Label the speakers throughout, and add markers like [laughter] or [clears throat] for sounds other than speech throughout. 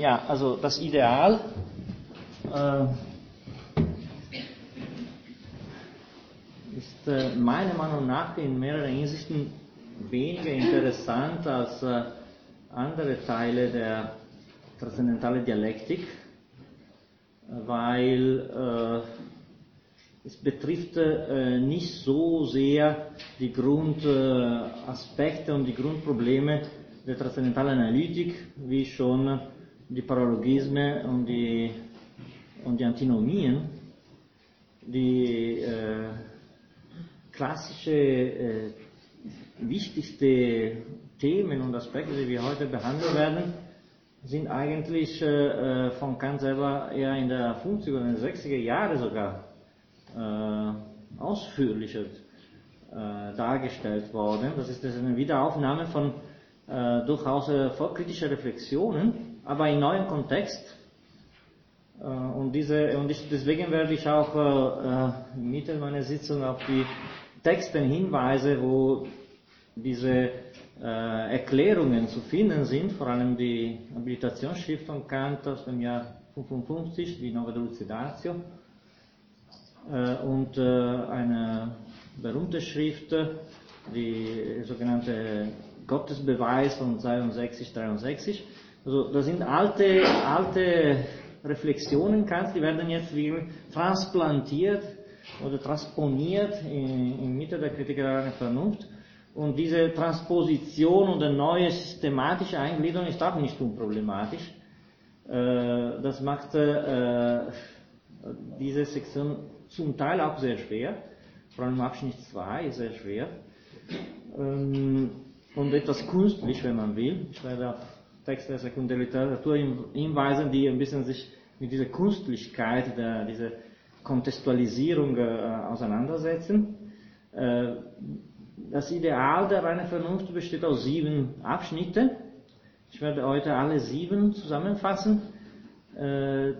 Speaker 1: ja, also das Ideal äh, ist äh, meiner Meinung nach in mehreren Hinsichten weniger interessant als äh, andere Teile der transzendentalen Dialektik, weil es betrifft nicht so sehr die Grundaspekte und die Grundprobleme der transzendentalen Analytik, wie schon die Paralogismen und die, und die Antinomien, die äh, klassische äh, wichtigste Themen und Aspekte, die wir heute behandeln werden, sind eigentlich äh, von Kant selber eher in der 50er und 60er Jahre sogar äh, ausführlicher äh, dargestellt worden. Das ist eine Wiederaufnahme von äh, durchaus äh, volkskritischer Reflexionen, aber in neuem Kontext. Äh, und, diese, und ich, deswegen werde ich auch äh, im Mitte meiner Sitzung auf die Texte hinweise, wo diese äh, Erklärungen zu finden sind, vor allem die Habilitationsschrift von Kant aus dem Jahr 55, die Nova Delucidatio, äh, und äh, eine berühmte Schrift, die sogenannte Gottesbeweis von 62, 63. Also das sind alte, alte Reflexionen Kants, die werden jetzt wie transplantiert oder transponiert in, in Mitte der Kritik der Vernunft und diese Transposition und eine neue systematische Eingliederung ist auch nicht unproblematisch. Äh, das macht äh, diese Sektion zum Teil auch sehr schwer, vor allem Abschnitt 2 ist sehr schwer ähm, und etwas künstlich, wenn man will. Ich werde auf Texte der Sekundärliteratur hinweisen, die ein bisschen sich mit dieser Künstlichkeit, der, dieser Kontextualisierung äh, auseinandersetzen das Ideal der reinen Vernunft besteht aus sieben Abschnitten. Ich werde heute alle sieben zusammenfassen. Äh,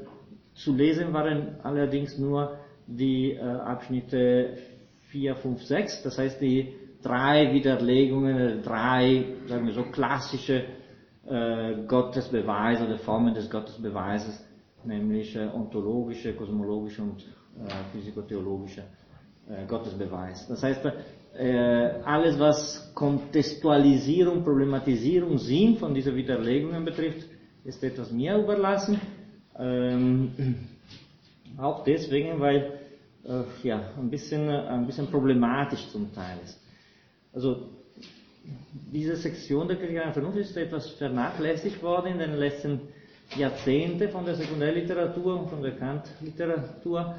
Speaker 1: zu lesen waren allerdings nur die äh, Abschnitte 4, 5, 6, das heißt die drei Widerlegungen, drei, sagen wir so, klassische äh, Gottesbeweise oder Formen des Gottesbeweises, nämlich äh, ontologische, kosmologische und äh, physikotheologische äh, Gottesbeweis. Das heißt, äh, alles was Kontextualisierung, Problematisierung, Sinn von dieser Widerlegungen betrifft, ist etwas mir überlassen. Ähm, auch deswegen, weil äh, ja, ein bisschen, ein bisschen problematisch zum Teil ist. Also diese Sektion der Kritik an Vernunft ist etwas vernachlässigt worden in den letzten Jahrzehnten von der Sekundärliteratur und von der Kant-Literatur.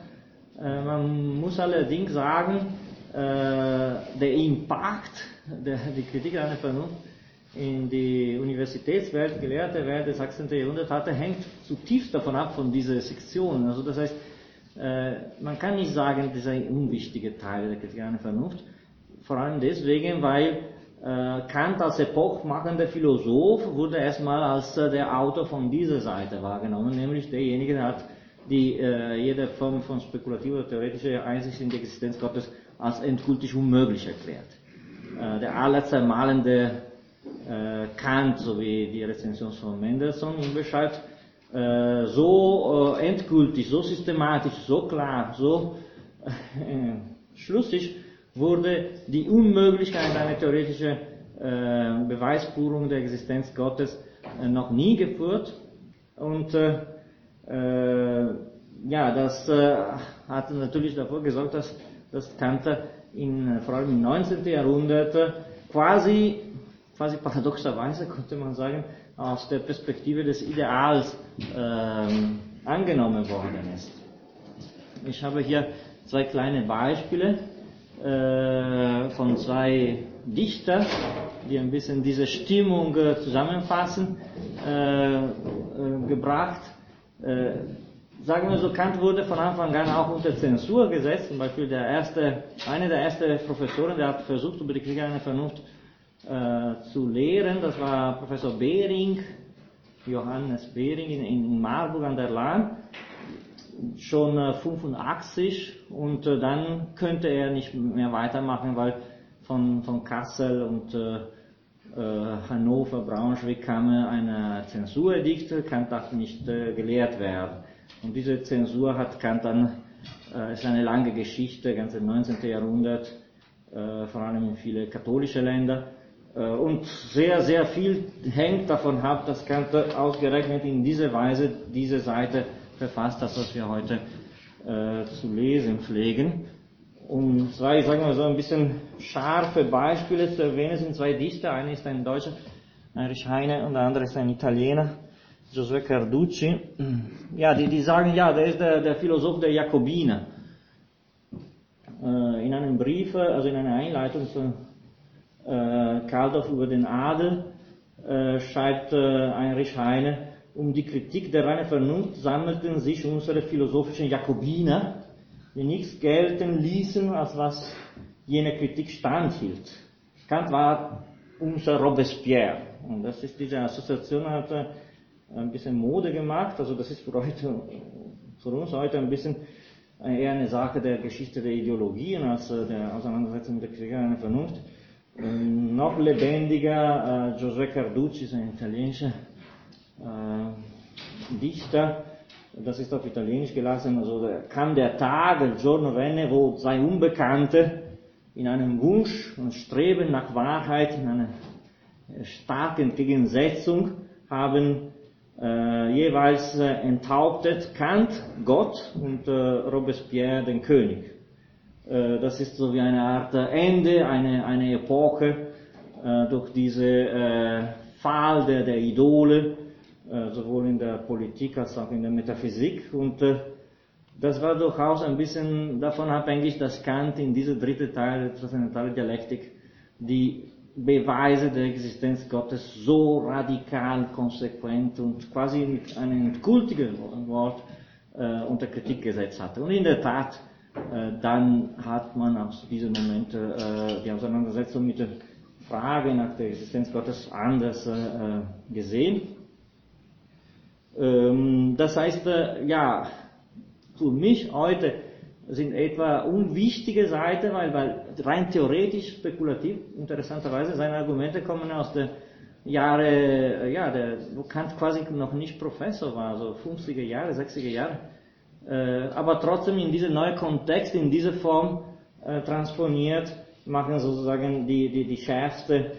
Speaker 1: Äh, man muss allerdings sagen, äh, der Impact der die Kritik an der Vernunft in die Universitätswelt, gelehrte Welt des 18. Jahrhunderts hatte, hängt zutiefst davon ab, von dieser Sektion. Also das heißt, äh, man kann nicht sagen, das ist ein unwichtiger Teil der Kritik Vernunft, vor allem deswegen, weil Kant als epochmachender Philosoph wurde erstmal als der Autor von dieser Seite wahrgenommen, nämlich derjenige, der hat die jede Form von spekulativer theoretischer Einsicht in die Existenz Gottes als endgültig unmöglich erklärt. Äh, der allerzermalende äh, Kant sowie die Rezension von Mendelssohn ihn beschreibt, äh, so äh, endgültig, so systematisch, so klar, so [laughs] äh, schlüssig wurde die Unmöglichkeit einer theoretischen äh, Beweisführung der Existenz Gottes äh, noch nie geführt. Und äh, äh, ja, das äh, hat natürlich dafür gesorgt, dass dass Kant in, vor allem im 19. Jahrhundert quasi, quasi paradoxerweise [laughs] könnte man sagen, aus der Perspektive des Ideals äh, angenommen worden ist. Ich habe hier zwei kleine Beispiele äh, von zwei Dichter, die ein bisschen diese Stimmung äh, zusammenfassen, äh, äh, gebracht. Äh, sagen wir so, Kant wurde von Anfang an auch unter Zensur gesetzt. Zum Beispiel der erste, einer der ersten Professoren, der hat versucht, über die Kriege einer Vernunft zu lehren. Das war Professor Behring, Johannes Behring in, in Marburg an der Lahn. Schon äh, 85 und äh, dann könnte er nicht mehr weitermachen, weil von, von Kassel und äh, Hannover, Braunschweig kam eine Zensuredikt, Kant darf nicht gelehrt werden. Und diese Zensur hat Kant dann, ist eine lange Geschichte, ganz im 19. Jahrhundert, vor allem in viele katholische Länder. Und sehr, sehr viel hängt davon ab, dass Kant ausgerechnet in dieser Weise diese Seite verfasst hat, was wir heute äh, zu lesen pflegen. Um zwei, sagen wir so, ein bisschen scharfe Beispiele zu erwähnen, sind zwei Dichter. Einer ist ein Deutscher, Heinrich Heine, und der andere ist ein Italiener, Josué Carducci. Ja, die, die sagen, ja, der ist der, der Philosoph der Jakobiner. Äh, in einem Brief, also in einer Einleitung zu äh, Kaldorf über den Adel, äh, schreibt äh, Heinrich Heine, um die Kritik der reinen Vernunft sammelten sich unsere philosophischen Jakobiner, die nichts gelten ließen, als was jene Kritik standhielt. Kant war unser Robespierre. Und das ist diese Assoziation hat ein bisschen Mode gemacht. Also das ist für, heute, für uns heute ein bisschen eher eine Sache der Geschichte der Ideologien als der Auseinandersetzung mit der Kritik der reinen Vernunft. Ähm, noch lebendiger, äh, José Carducci ein italienischer Dichter, das ist auf Italienisch gelassen, also kam der Tag, il giorno venne, wo zwei Unbekannte in einem Wunsch und Streben nach Wahrheit, in einer starken Entgegensetzung haben äh, jeweils äh, enthauptet Kant, Gott und äh, Robespierre, den König. Äh, das ist so wie eine Art Ende, eine, eine Epoche äh, durch diese Fall der, der Idole, äh, sowohl in der Politik als auch in der Metaphysik. Und äh, das war durchaus ein bisschen davon abhängig, dass Kant in dieser dritte Teil der transzendentalen Dialektik die Beweise der Existenz Gottes so radikal, konsequent und quasi mit einem endgültigen Wort äh, unter Kritik gesetzt hatte. Und in der Tat, äh, dann hat man aus diesen Momenten äh, die Auseinandersetzung mit der Frage nach der Existenz Gottes anders äh, gesehen. Ähm, das heißt, äh, ja, für mich heute sind etwa unwichtige Seiten, weil, weil rein theoretisch, spekulativ, interessanterweise, seine Argumente kommen aus den Jahre, äh, ja, der, wo Kant quasi noch nicht Professor war, so 50er Jahre, 60er Jahre, äh, aber trotzdem in diesen neuen Kontext, in diese Form transponiert, machen sozusagen die, die, die schärfste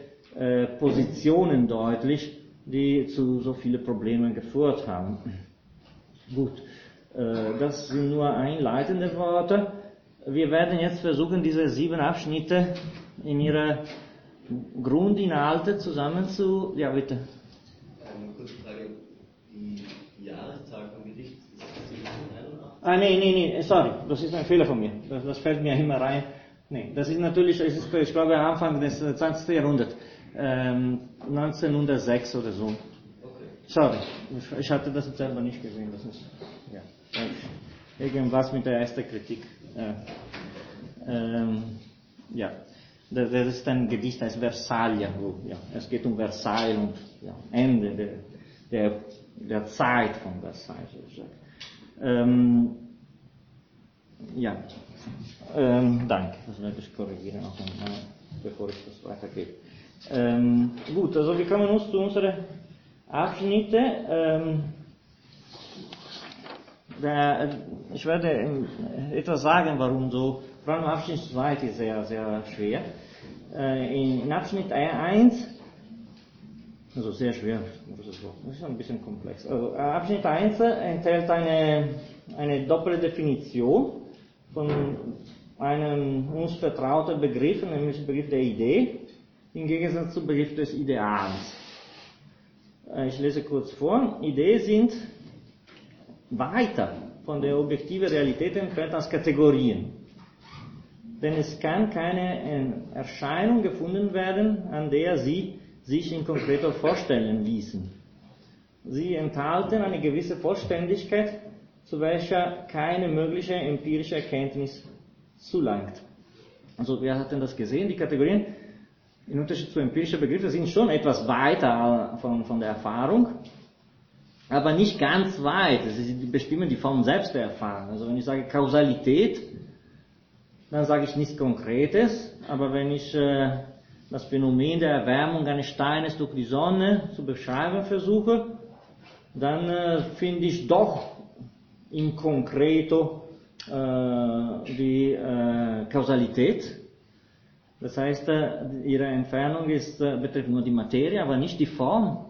Speaker 1: Positionen deutlich die zu so vielen Problemen geführt haben. Gut, äh, das sind nur einleitende Worte. Wir werden jetzt versuchen, diese sieben Abschnitte in ihre Grundinhalte zusammen zu, ja bitte.
Speaker 2: Eine kurze Frage, die Jahreszahl vom Gedicht ist 1781?
Speaker 1: Ah, nee, nee, nee, sorry, das ist ein Fehler von mir. Das, das fällt mir immer rein. Nee, das ist natürlich, ich glaube, Anfang des 20. Jahrhunderts ähm, 1906 oder so. Okay. Sorry, ich hatte das jetzt selber nicht gesehen. Das ist ja, irgendwas mit der ersten Kritik. Äh, ähm, ja, das, das ist ein Gedicht als Versailles. Wo, ja, es geht um Versailles und ja, Ende der, der, der Zeit von Versailles. Ähm, ja, ähm, danke. Das werde ich korrigieren, auch einmal, bevor ich das weitergebe. Ähm, gut, also wir kommen uns zu unseren Abschnitte. Ähm, der, ich werde etwas sagen, warum so. Vor allem Abschnitt 2 ist sehr, sehr schwer. Äh, in, Abschnitt 1, also sehr schwer, das ist ein bisschen komplex. Also, Abschnitt 1 enthält eine, eine doppelte Definition von einem uns vertrauten Begriff, nämlich Begriff der Idee im Gegensatz zum Begriff des Ideals. Äh, ich lese kurz vor. Ideen sind weiter von der objektiven Realität entfernt als Kategorien. Denn es kann keine Erscheinung gefunden werden, an der sie sich in konkreter vorstellen ließen. Sie enthalten eine gewisse Vollständigkeit, zu welcher keine mögliche empirische Erkenntnis zulangt. Also wir hatten das gesehen, die Kategorien in Unterschied zu empirischen Begriffen sind schon etwas weiter von, von der Erfahrung, aber nicht ganz weit. Sie bestimmen die Form selbst der Erfahrung. Also wenn ich sage Kausalität, dann sage ich nichts Konkretes, aber wenn ich äh, das Phänomen der Erwärmung eines Steines durch die Sonne zu beschreiben versuche, dann äh, finde ich doch im Konkreto äh, die äh, Kausalität. Das heißt, äh, ihre Entfernung ist, äh, betrifft nur die Materie, aber nicht die Form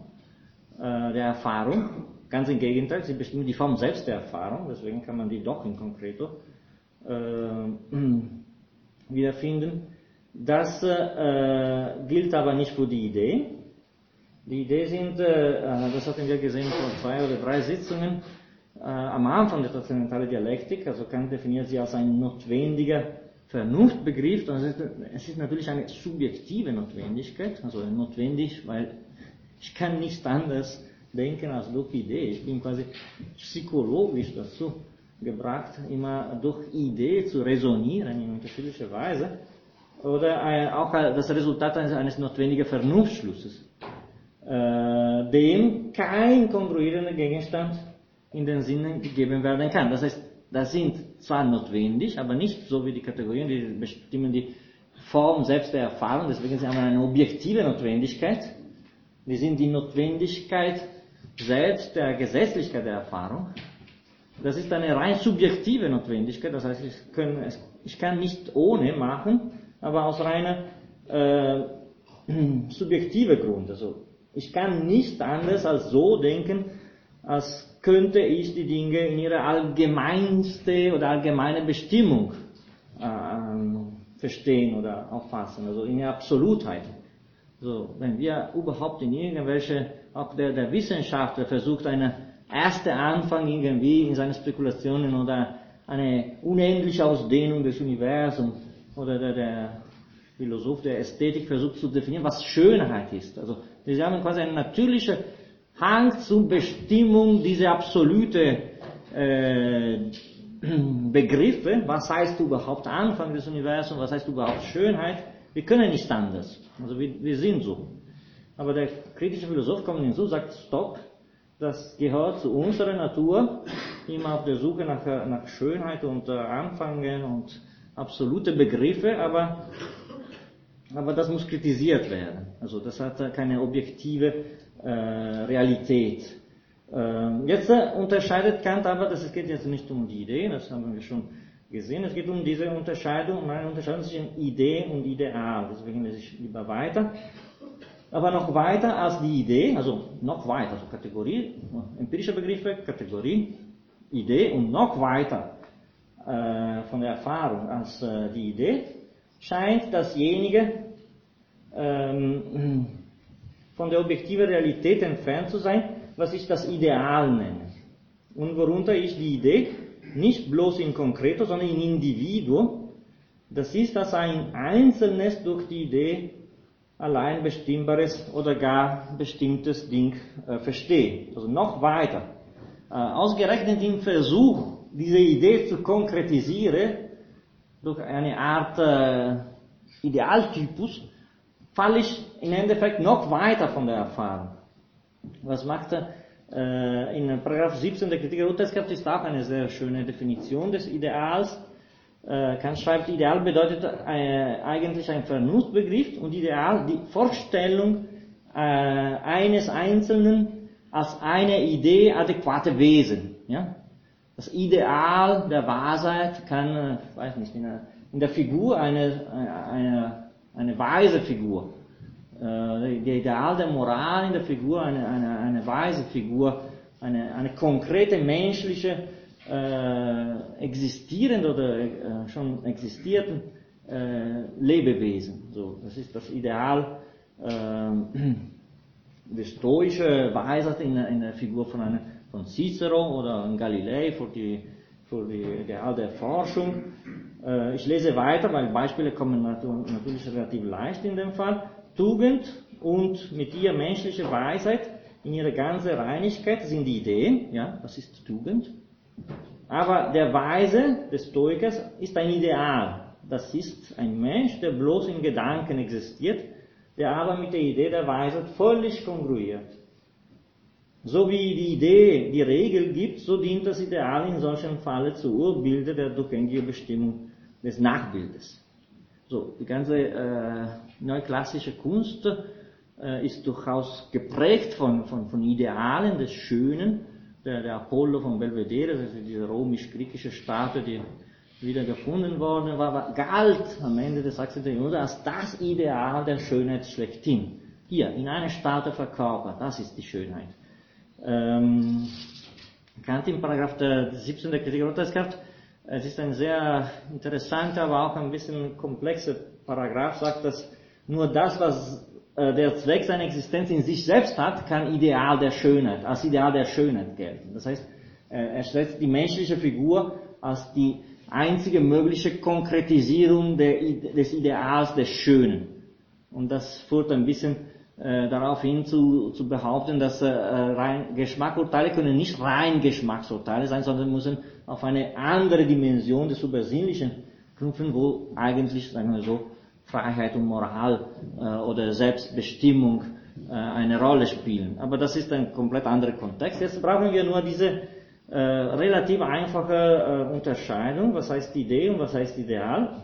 Speaker 1: äh, der Erfahrung. Ganz im Gegenteil, sie bestimmt die Form selbst der Erfahrung, deswegen kann man die doch in Konkreto [clears throat] wiederfinden. Das gilt aber nicht für die Idee. Die Idee sind, das hatten wir gesehen vor zwei oder drei Sitzungen, am Anfang der transzendentalen Dialektik, also Kant definiert sie als ein notwendiger Vernunftbegriff, also es ist natürlich eine subjektive Notwendigkeit, also notwendig, weil ich kann nichts anderes denken als durch Idee. Ich bin quasi psychologisch dazu gebracht, immer durch Idee zu resonieren in unterschiedlicher Weise oder äh, auch das Resultat eines, notwendigen Vernunftschlusses, äh, dem kein kongruierender Gegenstand in den Sinnen gegeben werden kann. Das heißt, das sind zwar notwendig, aber nicht so wie die Kategorien, die bestimmen die Form selbst der Erfahrung, deswegen haben wir eine objektive Notwendigkeit. Die sind die Notwendigkeit selbst der Gesetzlichkeit der Erfahrung. Das ist eine rein subjektive Notwendigkeit, das heißt, ich kann, ich kann nicht ohne machen, aber aus reiner äh, [clears throat] subjektiver Grund. Also ich kann nicht anders als so denken, als könnte ich die Dinge in ihrer allgemeinste oder allgemeine Bestimmung äh, verstehen oder auffassen, also in ihrer Absolutheit. So, wenn wir überhaupt in irgendwelche, auch der, der Wissenschaftler versucht, eine erste Anfang irgendwie in seinen Spekulationen oder eine unendliche Ausdehnung des Universums oder der, der Philosoph der Ästhetik versucht zu definieren, was Schönheit ist. Also, wir haben quasi eine natürliche Hang zur Bestimmung dieser absolute äh, [clears throat] Begriffe, was heißt überhaupt Anfang des Universums, was heißt überhaupt Schönheit, wir können nicht anders. Also wir, wir sind so. Aber der kritische Philosoph kommt hinzu, sagt, stopp, das gehört zu unserer Natur, immer auf der Suche nach, nach Schönheit und äh, Anfangen und absolute Begriffe, aber, aber das muss kritisiert werden. Also das hat keine objektive Realität. Äh, jetzt äh, unterscheidet Kant aber, dass es geht jetzt nicht um die Idee, das haben wir schon gesehen, es geht um diese Unterscheidung, um eine Unterscheidung zwischen Idee und Ideal. Deswegen lese ich lieber weiter. Aber noch weiter als die Idee, also noch weiter, also Kategorie, empirische Begriffe, Kategorie, Idee und noch weiter äh, von der Erfahrung als äh, die Idee, scheint dasjenige ähm, von der objektiven Realität entfernt zu sein, was ich das Ideal nenne. Und worunter ich die Idee nicht bloß in Konkreto, sondern in Individuum, das ist, dass ein Einzelnes durch die Idee allein bestimmbares oder gar bestimmtes Ding äh, versteht. Also noch weiter. Äh, ausgerechnet im Versuch, diese Idee zu konkretisieren, durch eine Art äh, Idealtypus, falle ich im Endeffekt noch weiter von der Erfahrung. Was macht er? Äh, in Paragraph 17 der Kritik der Urteilskraft ist auch eine sehr schöne Definition des Ideals. Äh, Kant schreibt, Ideal bedeutet äh, eigentlich ein Vernunftbegriff und Ideal die Vorstellung äh, eines Einzelnen als eine Idee adäquate Wesen. Ja? Das Ideal der Wahrheit kann, äh, weiß nicht, in der, in der Figur eine, eine eine weise Figur. Äh, der Ideal der Moral in der Figur, eine, eine, eine weise Figur, eine, eine konkrete menschliche, äh, existierende oder äh, schon existierten äh, Lebewesen. So, das ist das Ideal äh, [clears throat] der stoischen Weisheit in, in, der Figur von, einer, von Cicero oder Galilei für die, für die Ideal der Forschung. Äh, ich lese weiter, weil Beispiele kommen natürlich relativ leicht in dem Fall. Tugend und mit ihr menschliche Weisheit in ihrer ganzen Reinigkeit sind die Ideen, ja, das ist Tugend. Aber der Weise des Stoikers ist ein Ideal. Das ist ein Mensch, der bloß in Gedanken existiert, der aber mit der Idee der Weisheit völlig kongruiert. So wie die Idee die Regel gibt, so dient das Ideal in solchen Falle zur Urbilde der Dukengia Bestimmung des Nachbildes. So, die ganze äh, neuklassische Kunst äh, ist durchaus geprägt von, von, von Idealen des Schönen. Der, der Apollo von Belvedere, ist diese römisch-griechische Statue, die wieder gefunden worden war, war, galt am Ende des 18. Jahrhunderts als das Ideal der Schönheit schlechthin. Hier, in einer Statue verkörpert, das ist die Schönheit. Ähm, Kant im Paragraph der 17. der Kritik Urteilskraft, es ist ein sehr interessanter, aber auch ein bisschen komplexer Paragraph, sagt, dass nur das, was äh, der Zweck seiner Existenz in sich selbst hat, kann Ideal der Schönheit, als Ideal der Schönheit gelten. Das heißt, äh, er stellt die menschliche Figur als die einzige mögliche Konkretisierung des Ideals des Schönen. Und das führt ein bisschen äh, darauf hin zu, zu behaupten, dass rein Geschmackurteile können nicht rein Geschmacksurteile sein, sondern müssen auf eine andere Dimension des Übersinnlichen knüpfen, wo eigentlich, sagen wir so, Freiheit und Moral äh, oder Selbstbestimmung äh, eine Rolle spielen. Aber das ist ein komplett anderer Kontext. Jetzt brauchen wir nur diese äh, relativ einfache äh, Unterscheidung, was heißt Idee und was heißt Ideal.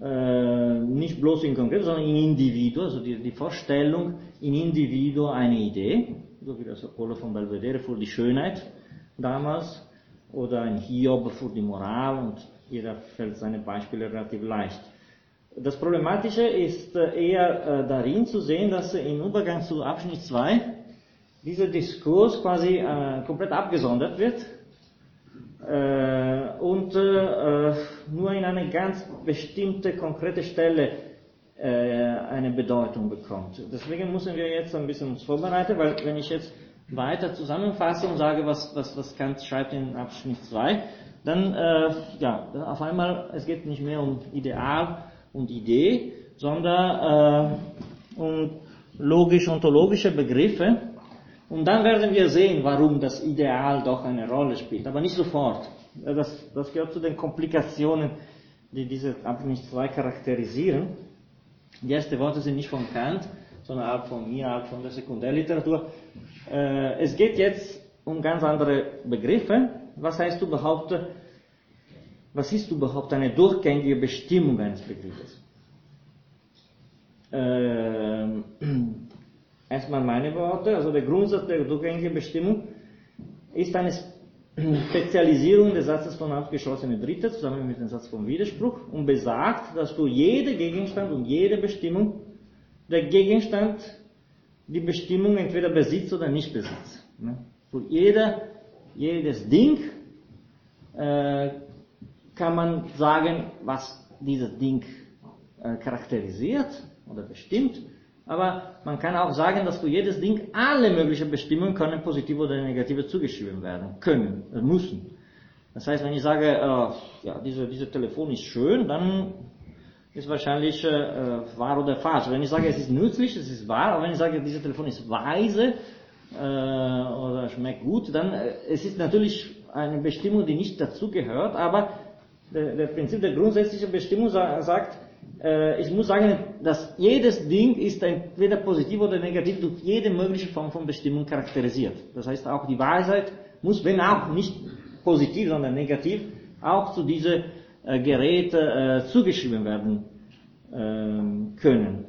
Speaker 1: Äh, nicht bloß in konkret, sondern in Individuum, also die, die Vorstellung in Individuum eine Idee, so wie das Apollo von Belvedere für die Schönheit damals, oder ein Hiob für die Moral und jeder fällt seine Beispiele relativ leicht. Das Problematische ist äh, eher äh, darin zu sehen, dass im Übergang zu Abschnitt 2 dieser Diskurs quasi äh, komplett abgesondert wird äh, und äh, nur in eine ganz bestimmte konkrete Stelle äh, eine Bedeutung bekommt. Deswegen müssen wir jetzt ein bisschen uns vorbereiten, weil wenn ich jetzt weiter zusammenfasse und sage, was, was, was Kant schreibt in Abschnitt 2, dann ja, auf einmal, es geht nicht mehr um Ideal, und Idee, sondern äh, um logisch-ontologische Begriffe. Und dann werden wir sehen, warum das Ideal doch eine Rolle spielt. Aber nicht sofort. Das, das gehört zu den Komplikationen, die diese Abschnitt 2 charakterisieren. Die ersten Worte sind nicht von Kant, sondern auch von mir, auch von der Sekundärliteratur. Äh, es geht jetzt um ganz andere Begriffe. Was heißt überhaupt was ist überhaupt eine durchgängige Bestimmung eines Begriffes? Ähm, erstmal meine Worte, also der Grundsatz der durchgängigen Bestimmung ist eine Spezialisierung des Satzes von abgeschlossenen Dritte zusammen mit dem Satz vom Widerspruch und besagt, dass für jede Gegenstand und jede Bestimmung der Gegenstand die Bestimmung entweder besitzt oder nicht besitzt. Ne? Für jeder, jedes Ding äh, kann man sagen, was dieses Ding äh, charakterisiert oder bestimmt. Aber man kann auch sagen, dass für jedes Ding alle möglichen Bestimmungen können positive oder negative zugeschrieben werden können, äh, müssen. Das heißt, wenn ich sage, äh, ja, diese, diese Telefon ist schön, dann ist wahrscheinlich äh, wahr oder falsch. Wenn ich sage, es ist nützlich, es ist wahr, aber wenn ich sage, dieses Telefon ist weise äh, oder schmeckt gut, dann äh, es ist natürlich eine Bestimmung, die nicht dazugehört, aber der, der Prinzip der grundsätzlichen Bestimmung sagt, äh, ich muss sagen, dass jedes Ding ist entweder positiv oder negativ durch jede mögliche Form von Bestimmung charakterisiert. Das heißt, auch die Weisheit muss, wenn auch nicht positiv, sondern negativ, auch zu diesen äh, Geräten äh, zugeschrieben werden äh, können.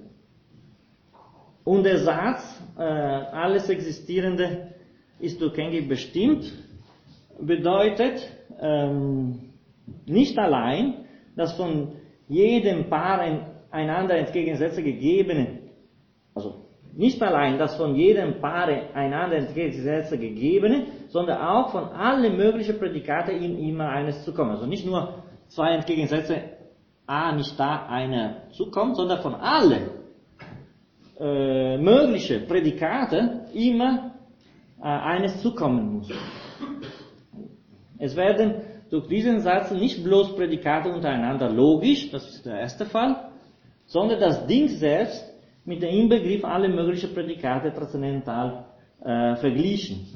Speaker 1: Und der Satz, äh, alles Existierende ist durchgängig bestimmt, bedeutet, ähm, nicht allein, dass von jedem Paar einander entgegensätze gegebene, also nicht allein das von jedem Paar einander entgegensätze gegebene, sondern auch von allen möglichen Prädikate ihm immer eines zukommen. Also nicht nur zwei Entgegensätze, A nicht da, einer zukommt, sondern von allen äh, möglichen Prädikate immer äh, eines zukommen muss. Es werden durch diesen Satz nicht bloß Prädikate untereinander logisch, das ist der erste Fall, sondern das Ding selbst mit dem Inbegriff aller möglichen Prädikate transzendental äh, verglichen.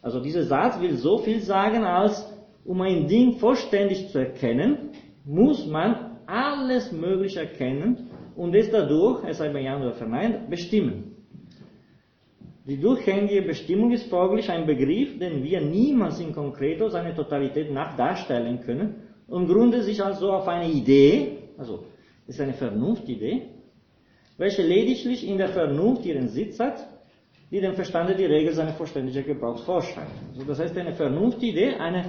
Speaker 1: Also dieser Satz will so viel sagen, als um ein Ding vollständig zu erkennen, muss man alles Mögliche erkennen und es dadurch, es sei bei oder verneint, bestimmen. Die durchgängige Bestimmung ist folglich ein Begriff, den wir niemals in concreto seine Totalität nachdarstellen können und gründet sich also auf eine Idee, also ist eine Vernunftidee, welche lediglich in der Vernunft ihren Sitz hat, die dem Verstande die Regel seiner vollständigen Gebrauchs vorschreibt. Also das heißt eine Vernunftidee, eine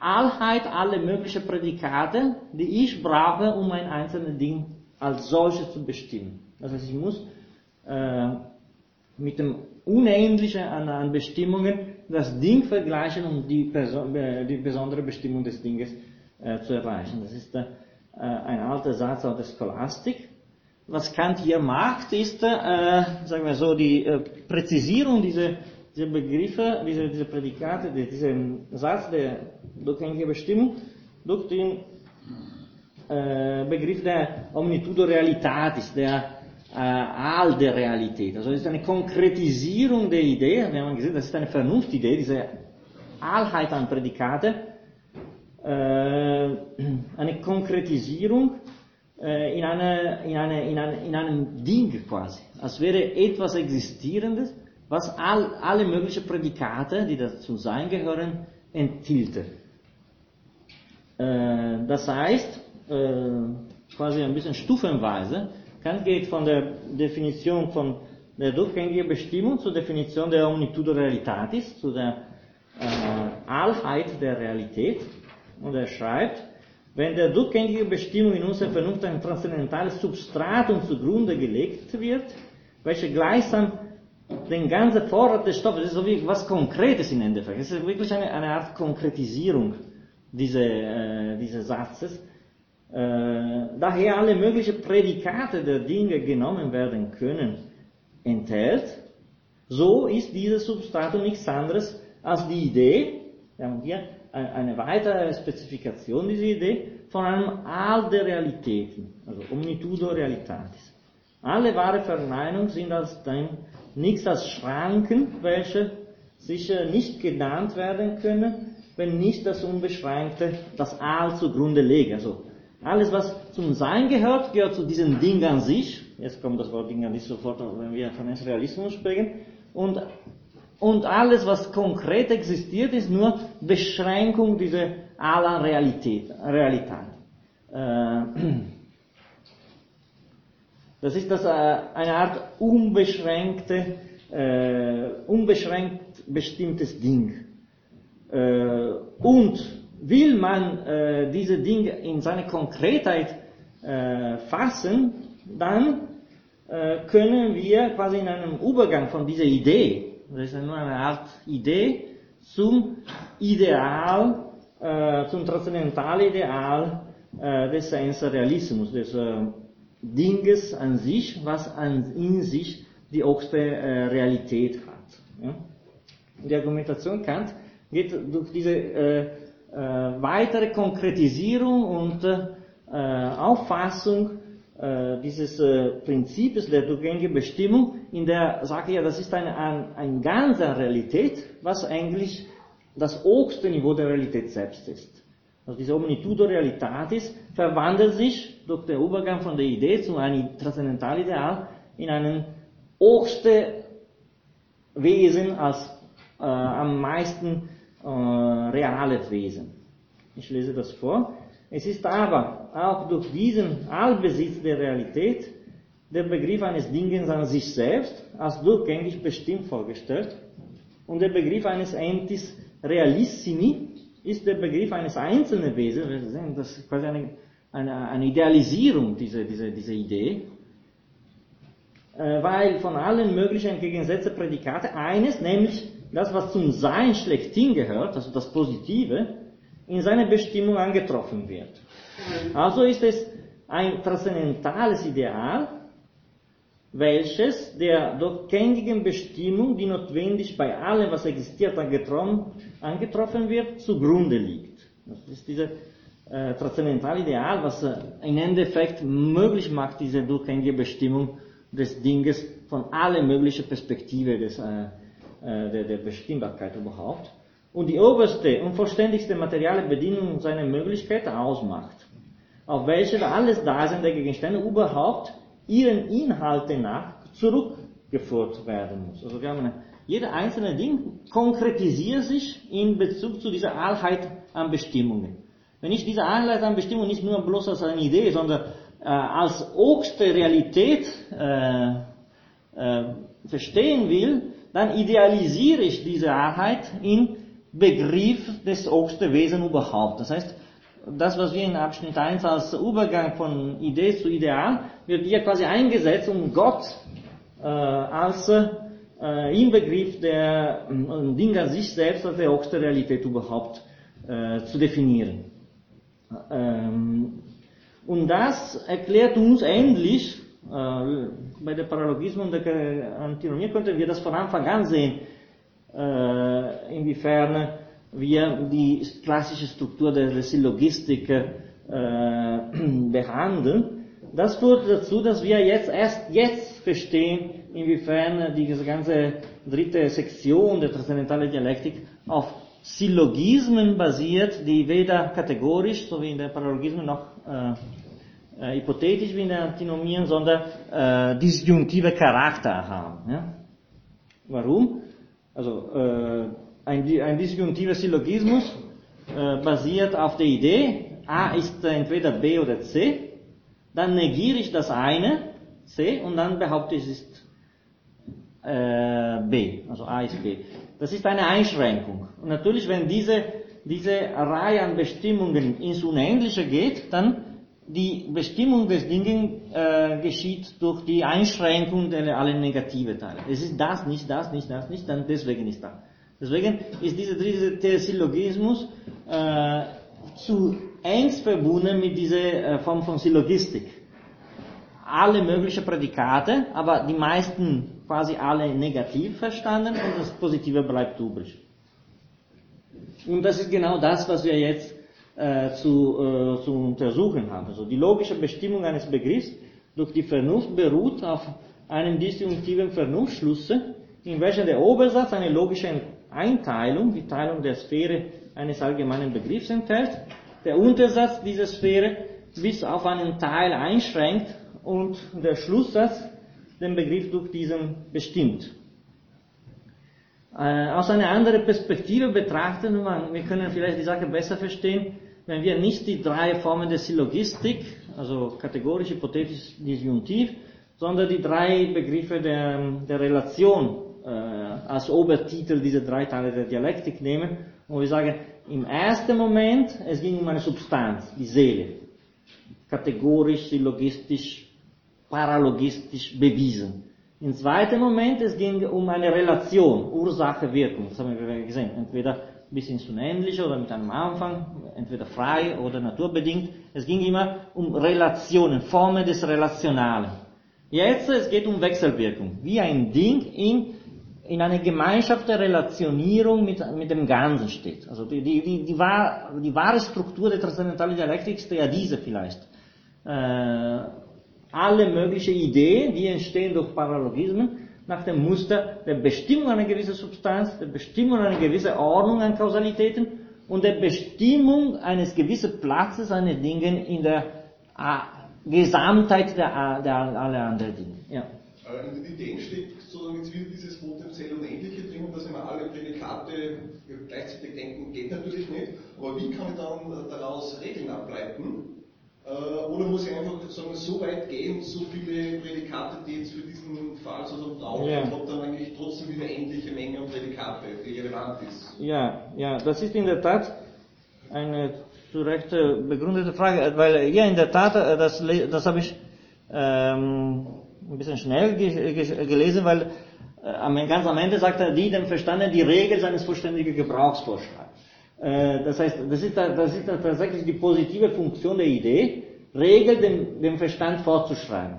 Speaker 1: Allheit aller möglichen Prädikate, die ich brauche, um ein einzelnes Ding als solches zu bestimmen. Das heißt, ich muss äh, mit dem Unendlichen an, an, Bestimmungen das Ding vergleichen, um die, Person, äh, die besondere Bestimmung des Dinges äh, zu erreichen. Das ist äh, ein alter Satz aus der Scholastik. Was Kant hier macht, ist, äh, sagen wir so, die äh, Präzisierung dieser, dieser Begriffe, dieser, dieser Prädikate, diesen Satz der durchgängigen Bestimmung durch den äh, Begriff der Omnitudo Realitatis, der äh, All der Realität. Also es ist eine Konkretisierung der Idee, wir haben gesehen, das ist eine Vernunftidee, diese Allheit an Prädikate, äh, eine Konkretisierung äh, in, eine, in, eine, in, eine, in einem Ding quasi, als wäre etwas Existierendes, was all, alle möglichen Prädikate, die dazu sein gehören, enthielte. Äh, das heißt, äh, quasi ein bisschen stufenweise, Kant geht von der Definition von der durchgängigen Bestimmung zur Definition der Omnitudo Realitatis, zu der äh, Allheit der Realität. Und er schreibt, wenn der durchgängige Bestimmung in unserer Vernunft ein transzendentales Substratum zugrunde gelegt wird, welche gleichsam den ganzen Vorrat des Stoffes, das ist so wie was Konkretes im Endeffekt, es ist wirklich eine, eine Art Konkretisierung diese, äh, dieses Satzes, äh, daher alle möglichen Prädikate der Dinge genommen werden können, enthält, so ist dieses Substratum nichts anderes als die Idee, wir haben hier eine weitere Spezifikation dieser Idee, von einem All der Realitäten, also Omnitudo Realitatis. Alle wahre Verneinungen sind als dann nichts als Schranken, welche sicher nicht genannt werden können, wenn nicht das Unbeschränkte, das All zugrunde lege. Also alles, was zum Sein gehört, gehört zu diesem Ding an sich. Jetzt kommt das Wort Ding an sich sofort, wenn wir von Realismus sprechen. Und, und alles, was konkret existiert, ist nur Beschränkung dieser aller Realität. Realität. Äh, das ist das, äh, eine Art unbeschränkte, äh, unbeschränkt bestimmtes Ding. und will man äh, diese Dinge in seine Konkretheit äh, fassen, dann äh, können wir quasi in einem Übergang von dieser Idee, das ist nur eine Art Idee, zum Ideal, äh, zum Transzendentalideal äh, des Sensorialismus, des äh, Dinges an sich, was an, in sich die höchste äh, Realität hat. Ja? Die Argumentation Kant geht durch diese äh, äh, weitere Konkretisierung und äh, Auffassung äh, dieses äh, Prinzips der durchgängigen Bestimmung, in der sage ja, das ist eine, ein, ein ganzer Realität, was eigentlich das höchste Niveau der Realität selbst ist. Also diese Omnitudo Realitatis verwandelt sich durch den Übergang von der Idee zu einem Transzendentalideal in einen höchste Wesen als äh, am meisten äh, reale Wesen. Ich lese das vor. Es ist aber auch durch diesen Allbesitz der Realität der Begriff eines Dingens an sich selbst als durchgängig bestimmt vorgestellt und der Begriff eines Entis realissimi ist der Begriff eines einzelnen Wesens, das ist quasi eine, eine, eine Idealisierung dieser, dieser, dieser Idee, äh, weil von allen möglichen entgegengesetzten Prädikate eines, nämlich das, was zum Sein schlechthin gehört, also das Positive, in seine Bestimmung angetroffen wird. Also ist es ein transzendentales Ideal, welches der durchgängigen Bestimmung, die notwendig bei allem, was existiert, angetroffen wird, zugrunde liegt. Das ist dieses äh, transzendentale Ideal, was äh, im Endeffekt möglich macht, diese durchgängige Bestimmung des Dinges von allen möglichen Perspektiven des, äh, äh, der, der Bestimmbarkeit überhaupt und die oberste und vollständigste materielle Bedingung seiner Möglichkeit ausmacht, auf welche alles Dasein der Gegenstände überhaupt ihren Inhalten nach zurückgeführt werden muss. Also wir haben eine, jeder einzelne Ding konkretisiert sich in Bezug zu dieser Allheit an Bestimmungen. Wenn ich diese Einheitsanbestimmung nicht nur bloß als eine Idee, sondern äh, als oberste Realität äh, äh, verstehen will, dann idealisiere ich diese Einheit in Begriff des obersten Wesen überhaupt. Das heißt, das, was wir in Abschnitt 1 als Übergang von Idee zu Ideal, wird hier quasi eingesetzt, um Gott äh, als äh, Inbegriff der äh, Dinge an sich selbst als der höchste Realität überhaupt äh, zu definieren. Ähm, und das erklärt uns endlich, äh, bei der Paralogismus und der Antinomie könnten wir das von Anfang an sehen, äh, inwiefern wir die klassische Struktur der Syllogistik äh, [clears throat] behandeln. Das führt dazu, dass wir jetzt erst jetzt verstehen, inwiefern diese ganze dritte Sektion der transzendentalen Dialektik auf Syllogismen basiert, die weder kategorisch, so wie in der Paralogismen, noch äh, äh, hypothetisch wie in der Antinomien, sondern äh, disjunktive Charakter haben. Ja? Warum? Also äh, ein, ein disjunktiver Syllogismus äh, basiert auf der Idee, A ist entweder B oder C, dann negiere ich das eine, C, und dann behaupte ich, es ist äh, B, also A ist B. Das ist eine Einschränkung. Und natürlich, wenn diese, diese Reihe an Bestimmungen ins Unendliche geht, dann die Bestimmung des Dinges äh, geschieht durch die Einschränkung der alle negative Teile. Es ist das, nicht das, nicht das, nicht, dann deswegen ist das. Deswegen ist dieser dritte Syllogismus äh, zu engst verbunden mit dieser äh, Form von Syllogistik. Alle möglichen Prädikate, aber die meisten quasi alle negativ verstanden und das Positive bleibt übrig. Und das ist genau das, was wir jetzt äh, zu, äh, zu untersuchen haben. Also die logische Bestimmung eines Begriffs durch die Vernunft beruht auf einem disjunktiven Vernunftschlusse, in welchem der Obersatz eine logische Einteilung, die Teilung der Sphäre eines allgemeinen Begriffs enthält, der Untersatz dieser Sphäre bis auf einen Teil einschränkt und der Schlusssatz den Begriff durch diesen bestimmt. Äh, aus einer anderen Perspektive betrachten, wir können vielleicht die Sache besser verstehen, wenn wir nicht die drei Formen der Syllogistik, also kategorisch, hypothetisch, disjunktiv, sondern die drei Begriffe der, der Relation als Obertitel dieser drei Teile der Dialektik nehmen und wir sagen, im ersten Moment, es ging um eine Substanz, die Seele. Kategorisch, syllogistisch, paralogistisch bewiesen. Im zweiten Moment, es ging um eine Relation, Ursache, Wirkung. Das haben wir gesehen. Entweder bis ins Unendliche oder mit einem Anfang, entweder frei oder naturbedingt. Es ging immer um Relationen, Formen des Relationalen. Jetzt, es geht um Wechselwirkung. Wie ein Ding in, in einer Gemeinschaft der Relationierung mit, mit dem Ganzen steht. Also die, die, die, die, wahr, die wahre Struktur der transzendentalen Dialektik ist ja diese vielleicht. Äh, alle möglichen Ideen, die entstehen durch Paralogismen, nach dem Muster der Bestimmung einer gewissen Substanz, der Bestimmung einer gewissen Ordnung an Kausalitäten und der Bestimmung eines gewissen Platzes an den Dingen in der äh, Gesamtheit der, der aller anderen Dinge. Ja.
Speaker 3: In den Ideen steht sozusagen jetzt wieder dieses potenziell Unendliche drin, dass immer alle Prädikate gleichzeitig denken, geht natürlich nicht. Aber wie kann ich dann daraus Regeln ableiten? Äh, oder muss ich einfach sagen, so weit gehen, so viele Prädikate, die jetzt für diesen Fall so brauchen, ja. und dann eigentlich trotzdem wieder endliche Menge an Prädikate, die relevant ist?
Speaker 1: Ja, ja, das ist in der Tat eine zu Recht begründete Frage, weil ja in der Tat, äh, das, das habe ich ähm, ein bisschen schnell ge ge gelesen, weil äh, ganz am Ende sagt er, die dem Verstanden die Regel seines vollständigen Gebrauchs vorschreibt. Äh, das heißt, das ist, das ist tatsächlich die positive Funktion der Idee, Regeln dem, dem Verstand vorzuschreiben.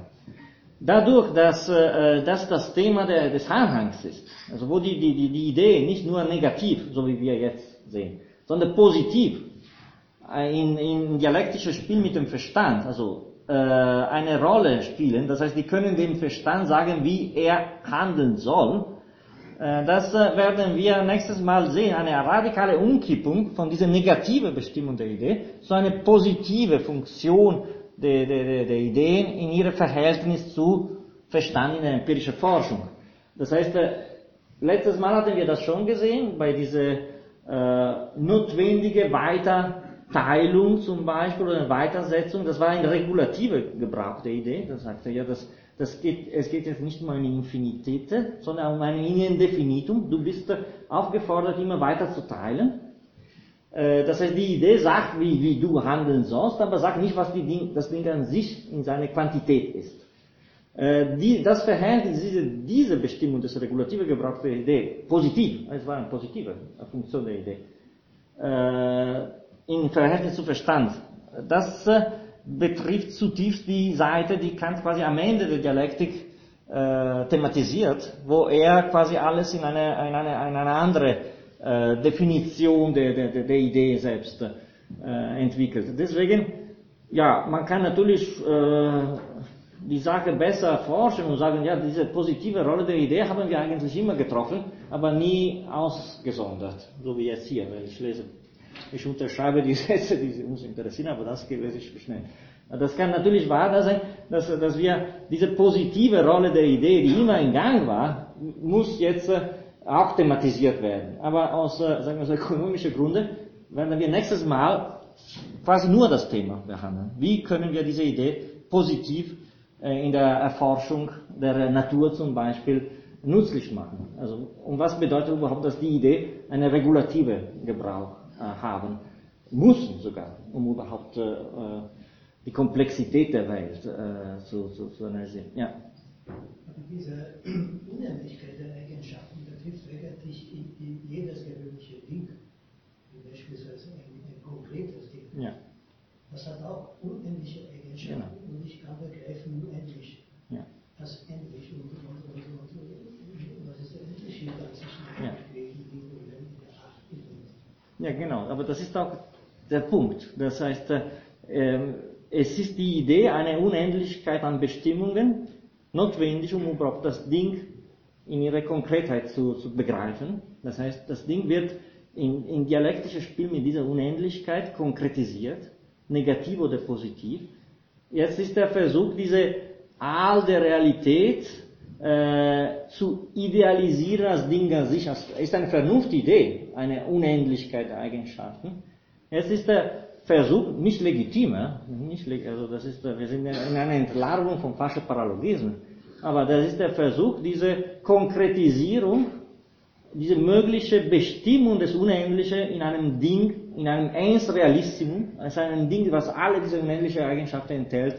Speaker 1: Dadurch, dass, äh, dass das Thema der, des Anhangs ist, also wo die, die, die Idee nicht nur negativ, so wie wir jetzt sehen, sondern positiv in, in dialektisches Spiel mit dem Verstand, also äh, eine Rolle spielen. Das heißt, die können dem Verstand sagen, wie er handeln soll. Äh, das äh, werden wir nächstes Mal sehen, eine radikale Umkippung von dieser negativen Bestimmung der Idee zu einer positive Funktion der, der, der Ideen in ihrem Verhältnis zu Verstand in der empirischen Forschung. Das heißt, letztes Mal hatten wir das schon gesehen, bei dieser äh, notwendige weiter Teilung zum Beispiel oder eine Weitersetzung, das war eine regulative Gebrauch der Idee. Das sagte ja, das, das geht, es geht jetzt nicht um eine Infinität, sondern um ein Indefinitum. Du bist aufgefordert, immer weiter zu teilen. Äh, das heißt, die Idee sagt, wie, wie du handeln sollst, aber sagt nicht, was Ding, das Ding an sich in seiner Quantität ist. Äh, die, das Verhältnis, diese, diese Bestimmung des regulativen Gebrauchs der Idee, positiv, es war eine positive Funktion der Idee, äh, im Verhältnis zu Verstand. Das äh, betrifft zutiefst die Seite, die Kant quasi am Ende der Dialektik äh, thematisiert, wo er quasi alles in eine, in eine, in eine andere äh, Definition der, der, der Idee selbst äh, entwickelt. Deswegen, ja, man kann natürlich äh, die Sache besser erforschen und sagen, ja, diese positive Rolle der Idee haben wir eigentlich immer getroffen, aber nie ausgesondert, so wie jetzt hier, wenn ich lese ich unterschreibe die [laughs] Sätze, die uns interessieren, aber das lese ich schnell. Das kann natürlich wahr sein, dass, dass wir diese positive Rolle der Idee, die immer in Gang war, muss jetzt äh, auch thematisiert werden. Aber aus, äh, sagen wir so, ökonomischen Gründen werden wir nächstes Mal quasi nur das Thema behandeln. Wie können wir diese Idee positiv äh, in der Erforschung der Natur zum Beispiel nützlich machen? Also, und was bedeutet überhaupt, dass die Idee eine regulative Gebrauch haben müssen sogar, um überhaupt äh, äh, die Komplexität der Welt zu, zu, zu analysieren. Ja.
Speaker 4: Aber diese [clears throat] Unendlichkeit der Eigenschaften betrifft eigentlich jedes gewöhnliche Ding, wie beispielsweise ein, ein konkretes Ding.
Speaker 1: Ja.
Speaker 4: Das hat auch unendliche Eigenschaften genau. und ich kann begreifen unendlich
Speaker 1: ja.
Speaker 4: als endlich und, und, und, und, was ist der Unterschied zwischen ja.
Speaker 1: Ja, genau. Aber das ist auch der Punkt. Das heißt, äh, es ist die Idee einer Unendlichkeit an Bestimmungen notwendig, um überhaupt das Ding in ihrer Konkretheit zu, zu begreifen. Das heißt, das Ding wird in, in dialektisches Spiel mit dieser Unendlichkeit konkretisiert, negativ oder positiv. Jetzt ist der Versuch, diese Aal der Realität äh, zu idealisieren als Ding an sich, als, ist eine Vernunftidee, eine Unendlichkeit der Eigenschaften. Es ist der Versuch, nicht legitim, nicht, also das ist, wir sind in einer Entlarvung von falschen Paralogismen, aber das ist der Versuch, diese Konkretisierung, diese mögliche Bestimmung des Unendlichen in einem Ding, in einem Eins Realissimum, also einem Ding, was alle diese unendlichen Eigenschaften enthält,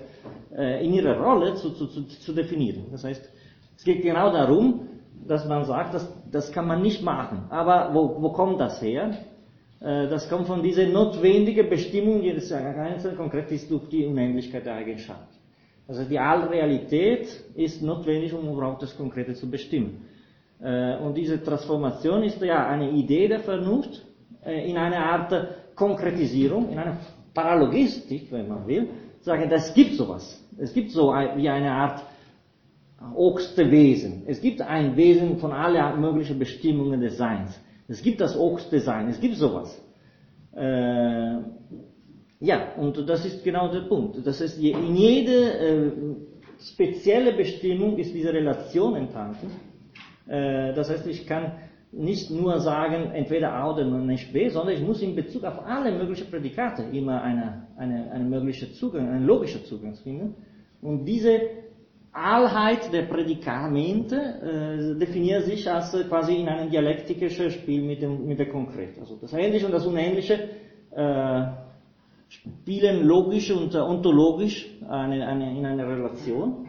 Speaker 1: äh, in ihrer Rolle zu, zu, zu definieren. Das heißt, es geht genau darum, dass man sagt, das, das kann man nicht machen. Aber wo, wo kommt das her? Äh, das kommt von dieser notwendigen Bestimmung jedes Einzelnen, konkret ist durch die Unendlichkeit der Eigenschaft. Also die Allrealität ist notwendig, um überhaupt das Konkrete zu bestimmen. Äh, und diese Transformation ist ja eine Idee der Vernunft äh, in eine Art Konkretisierung, in einer Paralogistik, wenn man will, sagen, das gibt sowas. Es gibt so wie eine Art oberste Wesen. Es gibt ein Wesen von allen möglichen Bestimmungen des Seins. Es gibt das oberste Sein, es gibt sowas. Äh, ja, und das ist genau der Punkt. Das heißt, in jeder äh, spezielle Bestimmung ist diese Relation enthalten. Äh, das heißt, ich kann nicht nur sagen, entweder A oder nicht B, sondern ich muss in Bezug auf alle möglichen Prädikate immer eine, eine, eine mögliche Zugang, einen logischen Zugang finden. Und diese Allheit der Prädikamente äh, definiert sich als äh, quasi in einem dialektischen Spiel mit, dem, mit der Konkret. Also das Ähnliche und das Unähnliche äh, spielen logisch und äh, ontologisch eine, eine, in einer Relation.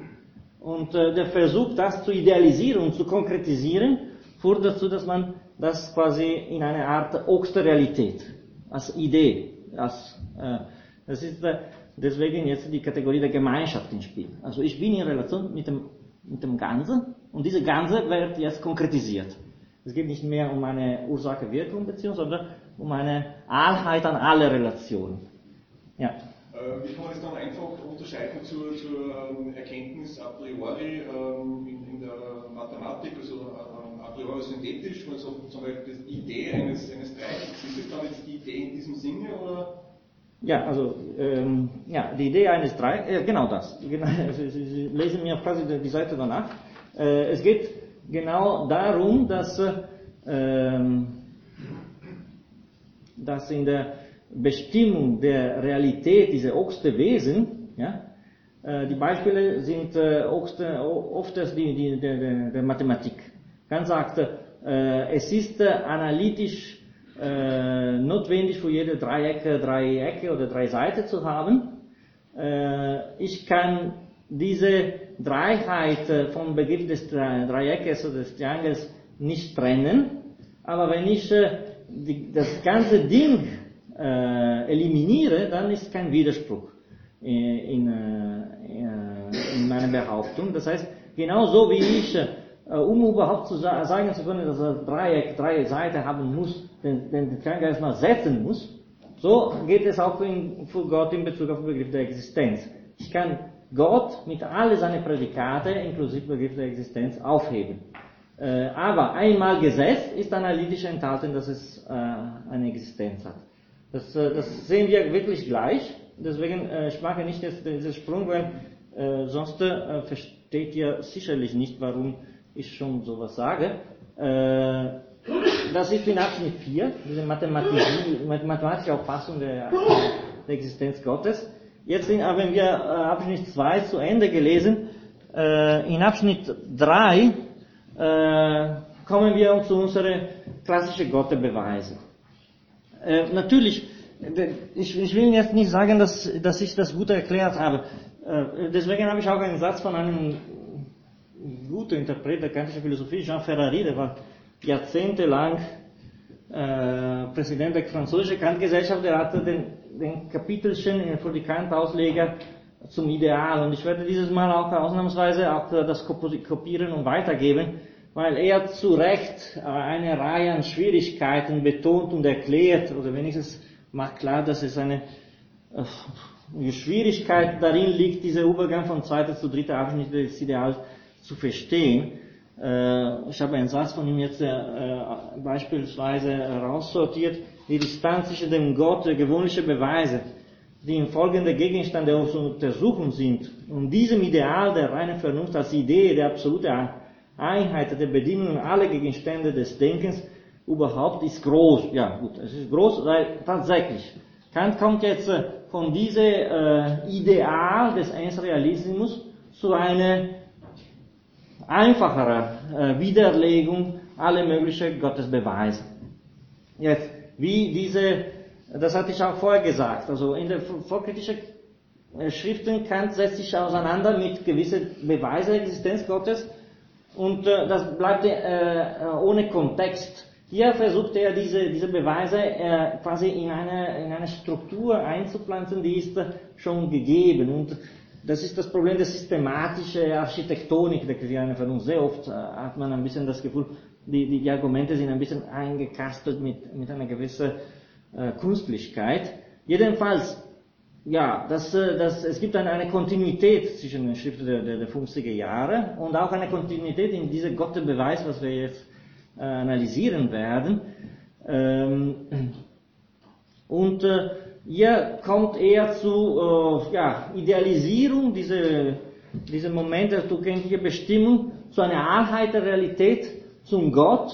Speaker 1: Und äh, der Versuch, das zu idealisieren und zu konkretisieren, führt dazu, dass man das quasi in eine Art oberste Realität, als Idee, als, äh, das ist äh, deswegen jetzt die Kategorie der Gemeinschaft ins Spiel. Also ich bin in Relation mit dem, mit dem Ganzen und diese Ganze wird jetzt konkretisiert. Es geht nicht mehr um eine Ursache-Wirkung-Beziehung, sondern um eine Allheit an alle Relationen. Ja.
Speaker 3: Wie kann man das dann einfach unterscheiden zur, zur ähm, Erkenntnis a priori ähm, in, in, der Mathematik, also ähm, a priori synthetisch, also zum Beispiel die Idee eines, eines Dreiecks, ist das dann jetzt die Idee in diesem Sinne oder
Speaker 1: ja, also ähm, ja, die Idee eines drei, äh, genau das. [laughs] Genau, Sie, lesen mir quasi die Seite danach. Äh, es geht genau darum, dass, äh, dass in der Bestimmung der Realität dieser oberste Wesen, ja, äh, die Beispiele sind äh, oft, oft die, die, der, der Mathematik. Kant sagte, äh, es ist analytisch äh, notwendig für jede Dreiecke drei Ecke oder drei Seiten zu haben. Äh, ich kann diese Dreiheit vom Begriff des Dreieckes oder des Triangels nicht trennen, aber wenn ich die, das ganze Ding äh, eliminiere, dann ist kein Widerspruch in, in, in meiner Behauptung. Das heißt, genauso wie ich, äh, um überhaupt zu sa sagen zu können, dass er Dreieck, drei Seiten haben muss, den, den Triangel erstmal setzen muss, so geht es auch für Gott in Bezug auf den Begriff der Existenz. Ich kann Gott mit all seinen Prädikate, inklusive Begriff der Existenz, aufheben. Äh, aber einmal gesetzt ist analytisch enthalten, dass es äh, eine Existenz hat. Das, äh, das, sehen wir wirklich gleich. Deswegen äh, ich mache nicht jetzt diesen Sprung, weil äh, sonst äh, versteht ihr sicherlich nicht, warum ich schon sowas sage. das ist in Abschnitt 4, diese mathematische Auffassung der, der Existenz Gottes. Jetzt haben wir Abschnitt 2 zu Ende gelesen. in Abschnitt 3 äh, kommen wir zu unseren klassischen Gottesbeweisen. Äh, natürlich, ich, ich, will jetzt nicht sagen, dass, dass ich das gut erklärt habe. Äh, deswegen habe ich auch einen Satz von einem guten Interpret der kantischen Philosophie, Jean Ferrari, der war jahrzehntelang äh, Präsident der französischen Kantgesellschaft, der hatte den, den Kapitelchen für die Kant-Ausleger zum Ideal. Und ich werde dieses Mal auch ausnahmsweise auch das kopieren und weitergeben, weil er zu Recht eine Reihe an Schwierigkeiten betont und erklärt, oder wenigstens macht klar, dass es eine äh, Schwierigkeit darin liegt, dieser Übergang von zweiter zu dritter Abschnitt des Ideals zu verstehen. Äh, ich habe einen Satz von ihm jetzt äh, beispielsweise raussortiert. Die Distanz zwischen dem Gott, der gewöhnliche Beweise, die im folgenden Gegenstand der Untersuchung sind, und diesem Ideal der reinen Vernunft als Idee der absolute Einheit der Bedingungen aller Gegenstände des Denkens überhaupt ist groß. Ja, gut, es ist groß, weil tatsächlich, Kant kommt jetzt äh, von diesem äh, Ideal des Einsrealismus zu einer einfacheren äh, Widerlegung aller möglichen Gottesbeweise. Jetzt, wie diese das hatte ich auch vorher gesagt. Also in der vorkritischen äh, Schriften Kant setzt sich auseinander mit gewissen Beweisen der Existenz Gottes und äh, das bleibt äh, ohne Kontext. Hier versucht er diese, diese Beweise äh, quasi in eine, in eine Struktur einzupflanzen, die ist äh, schon gegeben. Und das ist das Problem der systematischen Architektonik der Christianen Vernunft. Sehr oft äh, hat man ein bisschen das Gefühl, die, die, die Argumente sind ein bisschen eingekastelt mit, mit einer gewissen äh, Künstlichkeit. Jedenfalls, ja, das, äh, das, es gibt eine, eine Kontinuität zwischen den Schriften der, der, der 50er Jahre und auch eine Kontinuität in diesem Gottesbeweis, was wir jetzt äh, analysieren werden. Ähm, und äh, hier kommt eher zu äh, ja, Idealisierung, diese, diese Moment der zugänglichen Bestimmung, zu einer Einheit der Realität, zum Gott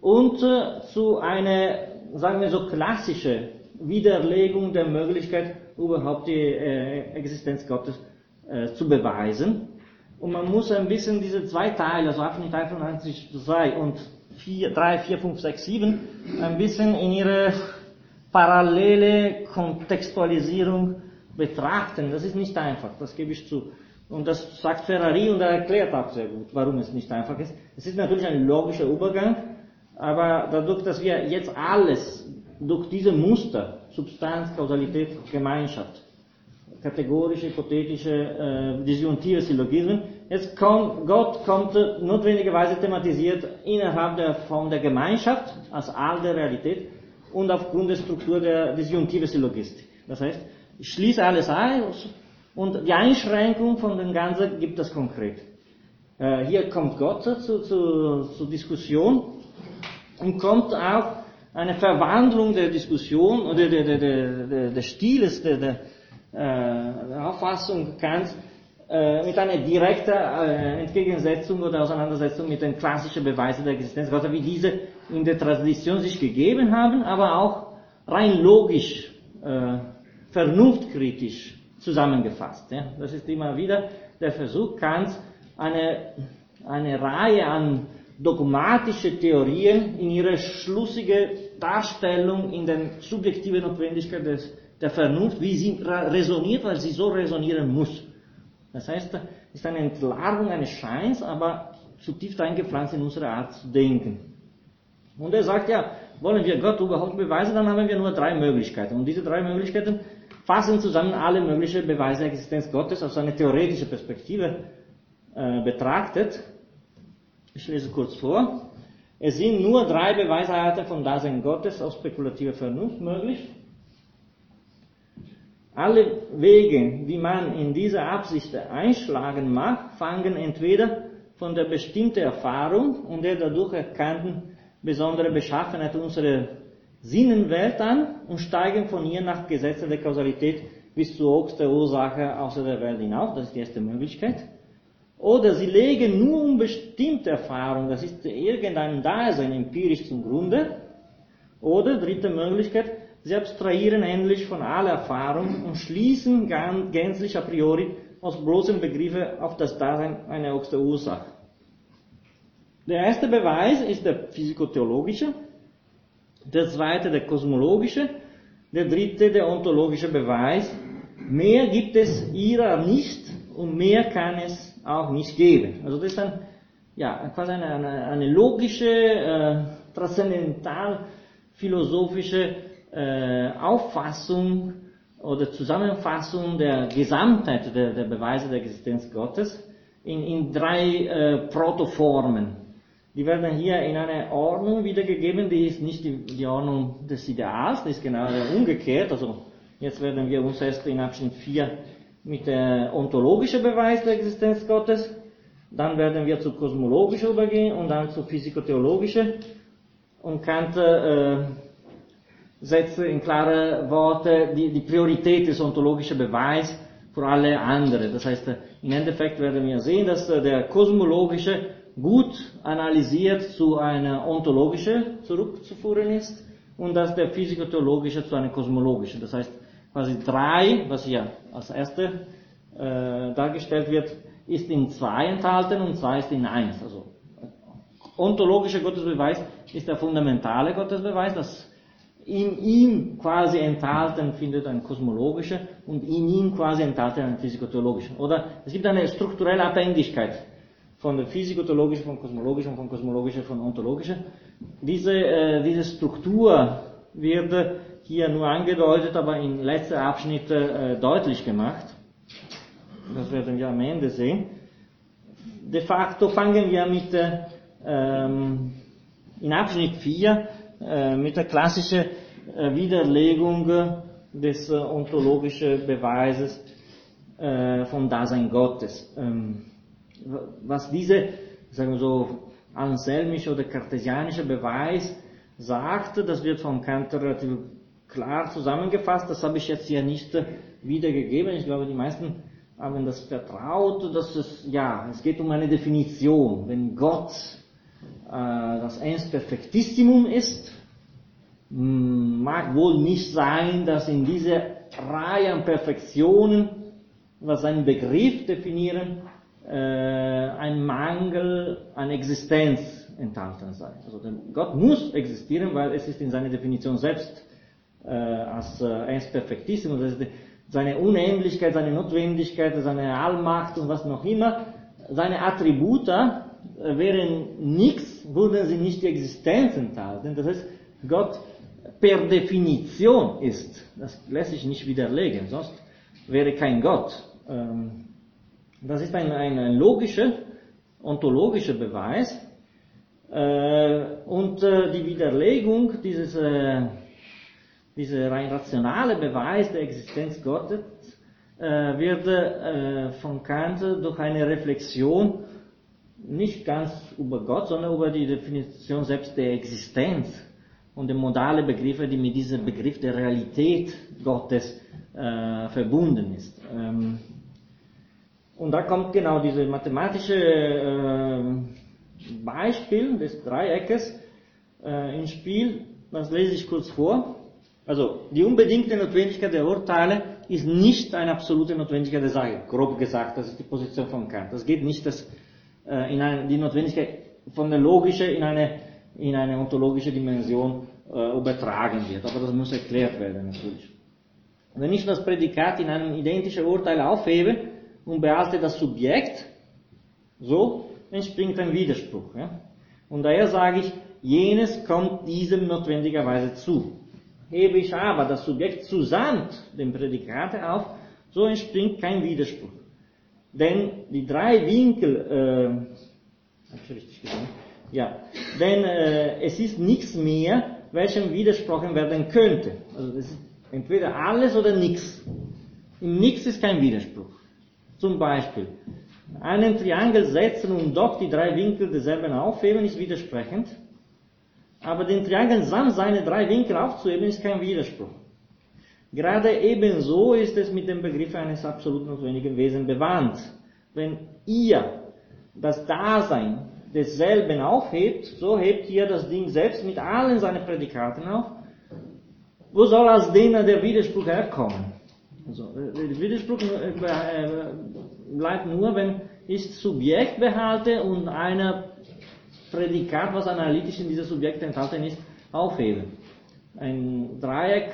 Speaker 1: und äh, zu einer sagen wir so, klassische Widerlegung der Möglichkeit, überhaupt die äh, Existenz Gottes äh, zu beweisen. Und man muss ein bisschen diese zwei Teile, also Abschnitt 91, 2 und 4, 3, 4, 5, 6, 7, ein bisschen in ihre parallele Kontextualisierung betrachten. Das ist nicht einfach, das gebe ich zu. Und das sagt Ferrari und er erklärt auch sehr gut, warum es nicht einfach ist. Es ist natürlich ein logischer Übergang, aber dadurch, dass wir jetzt alles durch diese Muster, Substanz, Kausalität, Gemeinschaft, kategorische, hypothetische, äh, disjunktive Syllogismen, jetzt kommt, Gott kommt notwendigerweise thematisiert innerhalb der Form der Gemeinschaft, als All der Realität, und aufgrund der Struktur der disjunktive Syllogistik. Das heißt, ich schließe alles ein und die Einschränkung von dem Ganzen gibt es konkret. Äh, hier kommt Gott zu, zu, zur Diskussion und kommt auch eine Verwandlung der Diskussion oder der, der, der, des Stiles der, der, äh, der Auffassung Kants mit einer direkten äh, Entgegensetzung oder Auseinandersetzung mit den klassischen Beweisen der Existenz Gottes, wie diese in der Tradition sich gegeben haben, aber auch rein logisch äh, vernunftkritisch zusammengefasst. Das ist immer wieder der Versuch Kants, eine, eine Reihe an dogmatische Theorien in ihre schlussige Darstellung in der subjektiven Notwendigkeit des, der Vernunft, wie sie resoniert, weil sie so resonieren muss. Das heißt, es ist eine Entlarvung eines Scheins, aber zutiefst eingepflanzt in unsere Art zu denken. Und er sagt ja, wollen wir Gott überhaupt beweisen, dann haben wir nur drei Möglichkeiten. Und diese drei Möglichkeiten fassen zusammen alle möglichen Beweise der Existenz Gottes aus einer theoretischen Perspektive äh, betrachtet. Ich lese kurz vor. Es sind nur drei Beweisarten von Dasein Gottes aus spekulativer Vernunft möglich. Alle Wege, wie man in dieser Absicht einschlagen mag, fangen entweder von der bestimmten Erfahrung und der dadurch erkannten besonderen Beschaffenheit unserer Sinnenwelt an und steigen von ihr nach Gesetzen der Kausalität bis zur der Ursache außer der Welt hinauf. Das ist die erste Möglichkeit. Oder sie legen nur um bestimmte Erfahrungen, das ist irgendein Dasein empirisch zum Grunde. Oder dritte Möglichkeit, sie abstrahieren endlich von aller Erfahrung und schließen gänzlich a priori aus bloßen Begriffen auf das Dasein einer höchsten Ursache. Der erste Beweis ist der physikotheologische, der zweite der kosmologische, der dritte der ontologische Beweis. Mehr gibt es ihrer nicht und mehr kann es auch nicht geben. Also das ist dann ja, quasi eine, eine, eine logische, äh, transzendental philosophische äh, Auffassung oder Zusammenfassung der Gesamtheit der, der Beweise der Existenz Gottes in, in drei äh, Protoformen. Die werden hier in einer Ordnung wiedergegeben, die ist nicht die, die Ordnung des Ideals, die ist genau umgekehrt. Also jetzt werden wir uns erst in Abschnitt 4 mit der ontologischen Beweis der Existenz Gottes, dann werden wir zu kosmologischen übergehen und dann zu physikotheologischen und Kant äh, setzt in klare Worte die, die Priorität des ontologischen Beweis vor alle anderen. Das heißt, im Endeffekt werden wir sehen, dass der kosmologische gut analysiert zu einer ontologischen zurückzuführen ist und dass der physikotheologische zu einer kosmologischen. Das heißt, quasi drei, was hier als erste äh, dargestellt wird, ist in zwei enthalten und zwei ist in eins. Also ontologischer Gottesbeweis ist der fundamentale Gottesbeweis, das in ihm quasi enthalten findet ein kosmologischer und in ihm quasi enthalten ein physikotheologischer. Oder es gibt eine strukturelle Abhängigkeit von der physikotheologischen, von kosmologischen, von kosmologischen, von ontologischen. Diese, äh, diese Struktur wird hier nur angedeutet, aber in letzter Abschnitte äh, deutlich gemacht. Das werden wir am Ende sehen. De facto fangen wir mit äh, ähm, in Abschnitt 4 äh, mit der klassischen Widerlegung des äh, ontologischen Beweises äh, vom Dasein Gottes. Ähm, was diese, sagen wir so, anselmische oder kartesianische Beweis sagt, das wird vom Kant relativ klar zusammengefasst. Das habe ich jetzt hier nicht äh, wiedergegeben. Ich glaube, die meisten haben das vertraut, dass es, ja, es geht um eine Definition. Wenn Gott äh, das Ens Perfectissimum ist, mag wohl nicht sein, dass in dieser Reihe an Perfektionen, was einen Begriff definieren, äh, ein Mangel an Existenz enthalten sei. Also Gott muss existieren, weil es ist in seiner Definition selbst äh, als äh, eins ist seine Unendlichkeit, seine Notwendigkeit, seine Allmacht und was noch immer, seine Attribute äh, wären nichts, würden sie nicht die Existenz enthalten. Das heißt, Gott per Definition ist. Das lässt sich nicht widerlegen, sonst wäre kein Gott. Ähm, das ist ein, ein logischer, ontologischer Beweis. Äh, und äh, die Widerlegung dieses dieser rein rationale Beweis der Existenz Gottes äh, wird äh, von Kant durch eine Reflexion nicht ganz über Gott, sondern über die Definition selbst der Existenz und die modale Begriffe, die mit diesem Begriff der Realität Gottes äh, verbunden ist. Ähm, und da kommt genau dieses mathematische äh, Beispiel des Dreieckes äh, ins Spiel. Das lese ich kurz vor. Also die unbedingte Notwendigkeit der Urteile ist nicht eine absolute Notwendigkeit der Sache. Grob gesagt, das ist die Position von Kant. Das geht nicht, dass äh, in eine, die Notwendigkeit von der logischen in eine, in eine ontologische Dimension äh, übertragen wird. Aber das muss erklärt werden natürlich. Wenn ich das Prädikat in einem identischen Urteil aufhebe und behalte das Subjekt, so entspringt ein Widerspruch. Ja? Und daher sage ich, jenes kommt diesem notwendigerweise zu. Hebe ich aber das Subjekt zusamt dem Prädikat auf, so entspringt kein Widerspruch. Denn die drei Winkel, äh, hab ich richtig gesagt? Ja, denn äh, es ist nichts mehr, welchem widersprochen werden könnte. Also das ist entweder alles oder nichts. Im Nichts ist kein Widerspruch. Zum Beispiel, einen Triangel setzen und doch die drei Winkel derselben aufheben ist widersprechend. Aber den Triangel samt seine drei Winkel aufzuheben ist kein Widerspruch. Gerade ebenso ist es mit dem Begriff eines absolut notwendigen Wesens bewandt. Wenn ihr das Dasein desselben aufhebt, so hebt ihr das Ding selbst mit allen seinen Prädikaten auf. Wo soll aus denen der Widerspruch herkommen? Also, der Widerspruch bleibt nur, wenn ich Subjekt behalte und einer Prädikat, was analytisch in dieser Subjekt enthalten ist, aufhebe. Ein Dreieck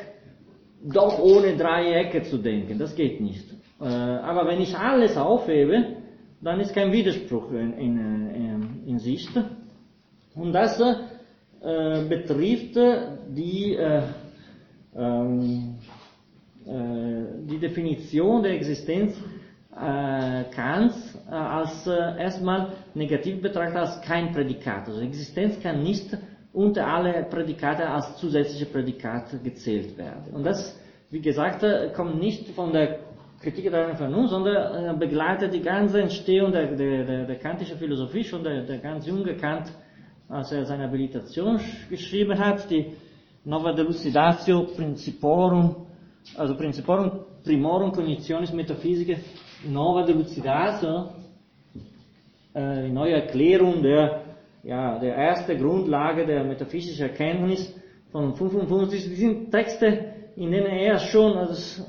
Speaker 1: doch ohne Dreiecke zu denken, das geht nicht. Aber wenn ich alles aufhebe, dann ist kein Widerspruch in, in, in Sicht. Und das äh, betrifft die, äh, ähm, äh, die Definition der Existenz äh, Kants äh, als erstmal negativ betrachtet als kein Prädikat. Also Existenz kann nicht unter alle Prädikate als zusätzliche Prädikat gezählt werden. Und das, wie gesagt, kommt nicht von der Kritik der Vernunft, sondern begleitet die ganze Entstehung der, der, der, der kantischen Philosophie, schon der, der ganz junge Kant, als er seine Habilitation geschrieben hat, die Nova Delucidatio Principorum, also Principorum Primorum Cognitionis Metaphysicae Nova Delucidatio, äh, die neue Erklärung der, ja, der erste Grundlage der metaphysischen Erkenntnis von 55. Die sind Texte, in denen er schon als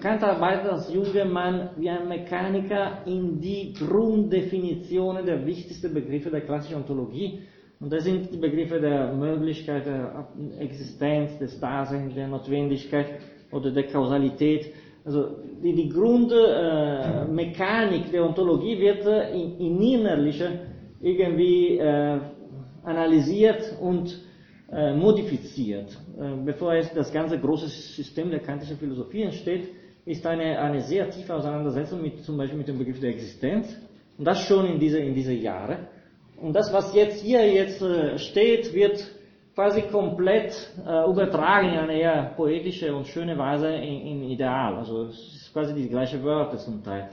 Speaker 1: Kant arbeitet als junger Mann wie ein Mechaniker in die Grunddefinitionen der wichtigsten Begriffe der klassischen Ontologie. Und das sind die Begriffe der Möglichkeit, der Existenz, des Daseins, der Notwendigkeit oder der Kausalität. Also die, die Grundmechanik äh, der Ontologie wird äh, in, in innerlicher irgendwie äh, analysiert und äh, modifiziert. Äh, bevor es das ganze große System der kantischen Philosophie entsteht, ist eine, eine sehr tiefe Auseinandersetzung mit, zum Beispiel mit dem Begriff der Existenz. Und das schon in diese, in diese Jahre. Und das, was jetzt hier jetzt äh, steht, wird quasi komplett äh, übertragen in eine eher poetische und schöne Weise in, in Ideal. Also es ist quasi die gleiche Wörter zum Teil.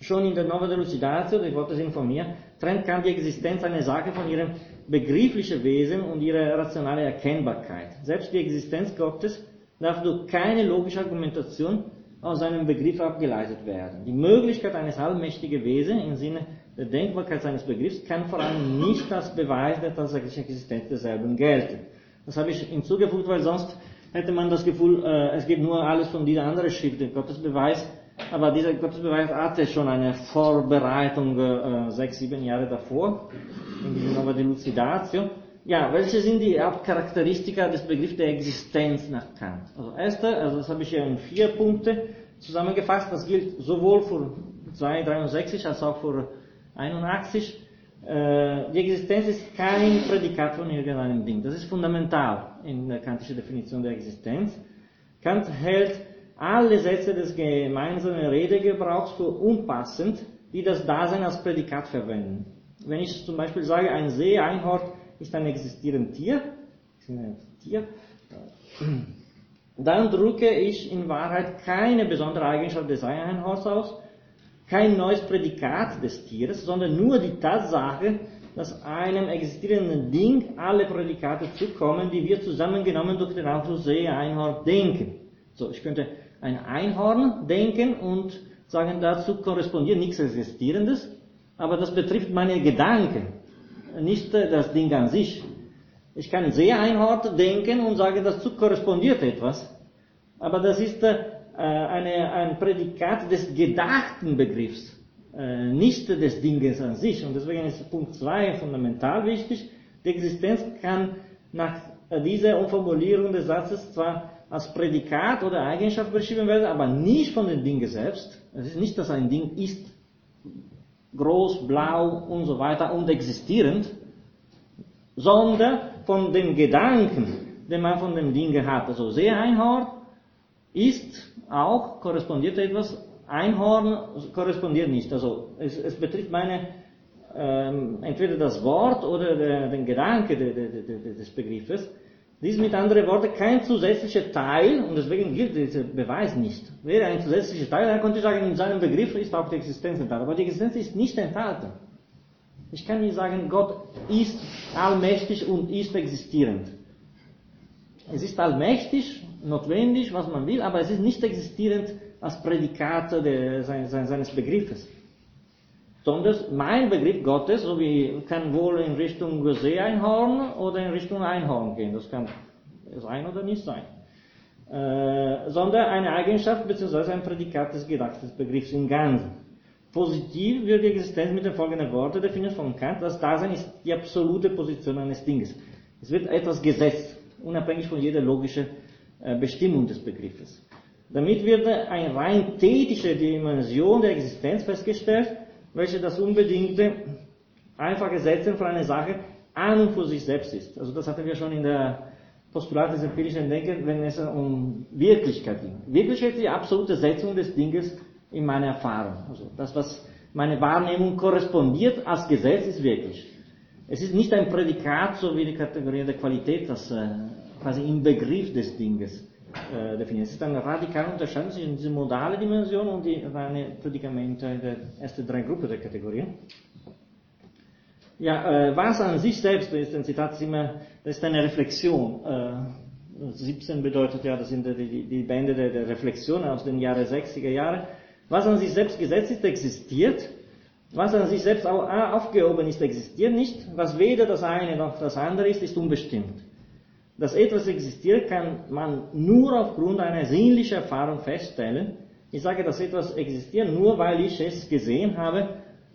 Speaker 1: Schon in der Nova Delucidatio, die Worte sind von mir, trennt Kant die Existenz einer Sache von ihrem begrifflichen Wesen und ihrer rationalen Erkennbarkeit. Selbst die Existenz Gottes darf durch keine logische Argumentation aus einem Begriff abgeleitet werden. Die Möglichkeit eines allmächtigen Wesens im Sinne der Denkbarkeit seines Begriffs kann vor allem nicht als Beweis der tatsächlichen Existenz derselben gelten. Das habe ich hinzugefügt, weil sonst hätte man das Gefühl, äh, es geht nur alles von dieser anderen Schrift, der Gottesbeweis. Aber dieser Gottesbeweis hatte schon eine Vorbereitung äh, sechs, sieben Jahre davor, in dieser Nova Delucidatio. Ja, welche sind die Hauptcharakteristika des Begriffs der Existenz nach Kant? Also erste, also das habe ich hier in vier Punkte zusammengefasst, das gilt sowohl für 263 als auch für 81. Äh, die Existenz ist kein Prädikat von irgendeinem Ding. Das ist fundamental in der kantischen Definition der Existenz. Kant hält alle Sätze des gemeinsamen Redegebrauchs für unpassend, die das Dasein als Prädikat verwenden. Wenn ich zum Beispiel sage, ein See, ist ein existierendes Tier, Tier, dann drücke ich in Wahrheit keine besondere Eigenschaft des Einhorns aus, kein neues Prädikat des Tieres, sondern nur die Tatsache, dass einem existierenden Ding alle Prädikate zukommen, die wir zusammengenommen durch den Ausdruck See, Einhorn denken. So, ich könnte ein Einhorn denken und sagen, dazu korrespondiert nichts Existierendes, aber das betrifft meine Gedanken nicht das Ding an sich. Ich kann sehr einhort denken und sagen, dazu korrespondiert etwas. Aber das ist äh, eine, ein Prädikat des gedachten Begriffs, äh, nicht des Dinges an sich. Und deswegen ist Punkt 2 fundamental wichtig. Die Existenz kann nach dieser Umformulierung des Satzes zwar als Prädikat oder Eigenschaft beschrieben werden, aber nicht von den Dingen selbst. Es ist nicht, dass ein Ding ist groß, blau und so weiter und existierend, sondern von den Gedanken, den man von dem Ding hat. Also Seeeinhorn ist auch, korrespondiert etwas, Einhorn korrespondiert nicht. Also es, es betrifft meine, ähm, entweder das Wort oder der, den Gedanke de, de, de, des Begriffes. Dies mit anderen Worten kein zusätzlicher Teil, und deswegen gilt dieser Beweis nicht. Wäre ein zusätzlicher Teil, dann könnte ich sagen, in seinem Begriff ist auch die Existenz enthalten. Aber die Existenz ist nicht enthalten. Ich kann nicht sagen, Gott ist allmächtig und ist existierend. Es ist allmächtig, notwendig, was man will, aber es ist nicht existierend als Prädikat seines Begriffes. Sondern mein Begriff Gottes, so wie kann wohl in Richtung Seeeinhorn oder in Richtung Einhorn gehen. Das kann sein oder nicht sein. Äh, sondern eine Eigenschaft bzw. ein Prädikat des Gedachten des Begriffs im Ganzen. Positiv wird die Existenz mit den folgenden Worten definiert von Kant. Das Dasein ist die absolute Position eines Dinges. Es wird etwas gesetzt, unabhängig von jeder logischen äh, Bestimmung des Begriffes. Damit wird eine rein tätige Dimension der Existenz festgestellt, welche das unbedingte, einfache Setzen von einer Sache an und für sich selbst ist. Also das hatten wir schon in der Postulat des empirischen Denkens, wenn es um Wirklichkeit ging. Wirklichkeit ist die absolute Setzung des Dinges in meiner Erfahrung. Also das, was meine Wahrnehmung korrespondiert als Gesetz, ist wirklich. Es ist nicht ein Prädikat, so wie die Kategorie der Qualität, das äh, quasi im Begriff des Dinges äh, definiert. Es ist eine radikale Unterscheidung zwischen dieser modale Dimension und die reine der ersten drei Gruppen der Kategorien. Ja, äh, was an sich selbst ist ein Zitat, ist immer, das ist eine Reflexion. Äh, 17 bedeutet ja, das sind die, die, Bände der, der Reflexion aus den Jahren 60er Jahren. Was an sich selbst gesetzt ist, existiert. Was an sich selbst aufgehoben ist, existiert nicht. Was weder das eine noch das andere ist, ist unbestimmt. Dass etwas existiert, kann man nur aufgrund einer sinnlichen Erfahrung feststellen. Ich sage, dass etwas existiert, nur weil ich es gesehen habe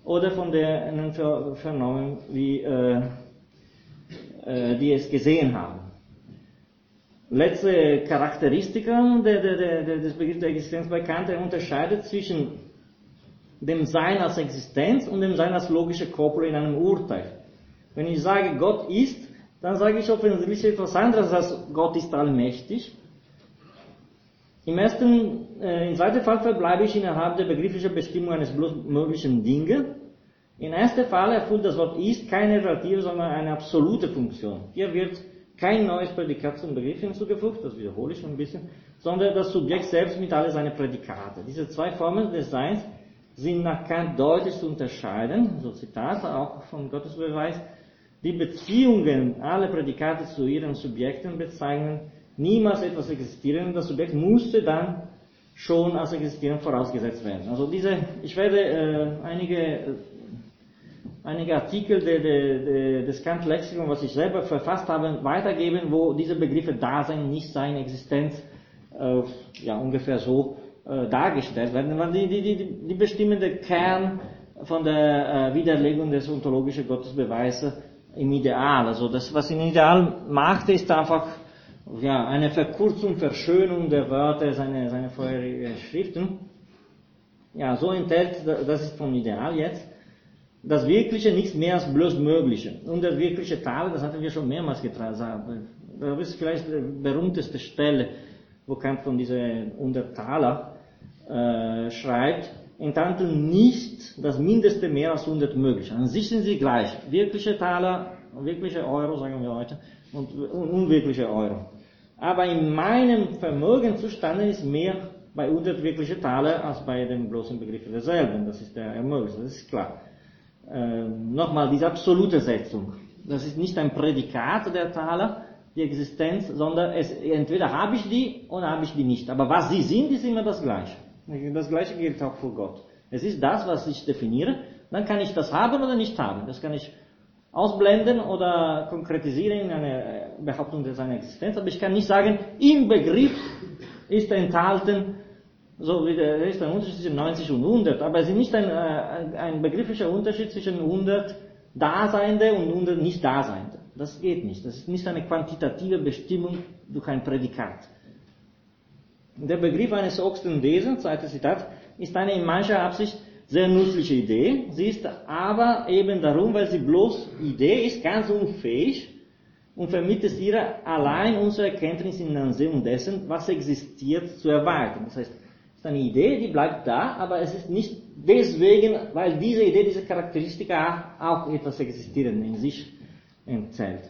Speaker 1: oder von denen vernommen, wie, äh, äh, die es gesehen haben. Letzte Charakteristika der, der, der, des Begriffs der Existenz bei Kant unterscheidet zwischen dem Sein als Existenz und dem Sein als logische Koppel in einem Urteil. Wenn ich sage, Gott ist, dann sage ich offensichtlich etwas anderes als Gott ist allmächtig. Im ersten, äh, im zweiten Fall verbleibe ich innerhalb der begrifflichen Bestimmung eines bloß möglichen Dinge. Im ersten Fall erfüllt das Wort ist keine relative, sondern eine absolute Funktion. Hier wird kein neues Prädikat zum Begriff hinzugefügt, das wiederhole ich schon ein bisschen, sondern das Subjekt selbst mit all seinen Prädikate. Diese zwei Formen des Seins sind nach Kant deutlich zu unterscheiden, so Zitat auch vom Gottesbeweis, die Beziehungen aller Prädikate zu ihren Subjekten bezeichnen niemals etwas existieren. Das Subjekt musste dann schon als existieren vorausgesetzt werden. Also diese, ich werde äh, einige, äh, einige Artikel de, de, de, des Kant-Lexikon, was ich selber verfasst habe, weitergeben, wo diese Begriffe Dasein, Nichtsein, Existenz äh, ja ungefähr so äh, dargestellt werden. Die, die, die, die bestimmende Kern von der äh, Widerlegung des ontologischen Gottesbeweises im Ideal. Also das, was im Ideal macht, ist einfach ja, eine Verkürzung, Verschönung der Wörter seiner seine vorherigen Schriften. Ja, so enthält, das ist vom Ideal jetzt, das Wirkliche nichts mehr als bloß Mögliche. Und das wirkliche Tal, das hatten wir schon mehrmals gesagt. Das ist vielleicht die berühmteste Stelle, wo Kant von dieser Untertaler äh, schreibt enthalten nicht das Mindeste mehr als 100 möglich. An sich sind sie gleich. Wirkliche Taler, wirkliche Euro, sagen wir heute, und unwirkliche Euro. Aber in meinem Vermögenzustand ist mehr bei 100 wirkliche Taler als bei dem bloßen Begriff derselben. Das ist der ermöglicht, das ist klar. Äh, Nochmal, diese absolute Setzung. Das ist nicht ein Prädikat der Taler, die Existenz, sondern es, entweder habe ich die oder habe ich die nicht. Aber was sie sind, ist immer das Gleiche. Das gleiche gilt auch für Gott. Es ist das, was ich definiere. Dann kann ich das haben oder nicht haben. Das kann ich ausblenden oder konkretisieren in eine Behauptung seiner Existenz, aber ich kann nicht sagen, im Begriff ist enthalten, so wie der, ist ein Unterschied zwischen 90 und 100, aber es ist nicht ein, ein, ein begrifflicher Unterschied zwischen 100 Daseinende und 100 Nicht-Daseinende. Das geht nicht. Das ist nicht eine quantitative Bestimmung durch ein Prädikat. Der Begriff eines höchsten Wesens, zweites Zitat, ist eine in mancher Absicht sehr nützliche Idee. Sie ist aber eben darum, weil sie bloß Idee ist, ganz unfähig und vermittelt ihre allein unsere Erkenntnis in Ansehung dessen, was existiert, zu erweitern. Das heißt, es ist eine Idee, die bleibt da, aber es ist nicht deswegen, weil diese Idee, diese Charakteristika auch etwas existieren in sich enthält.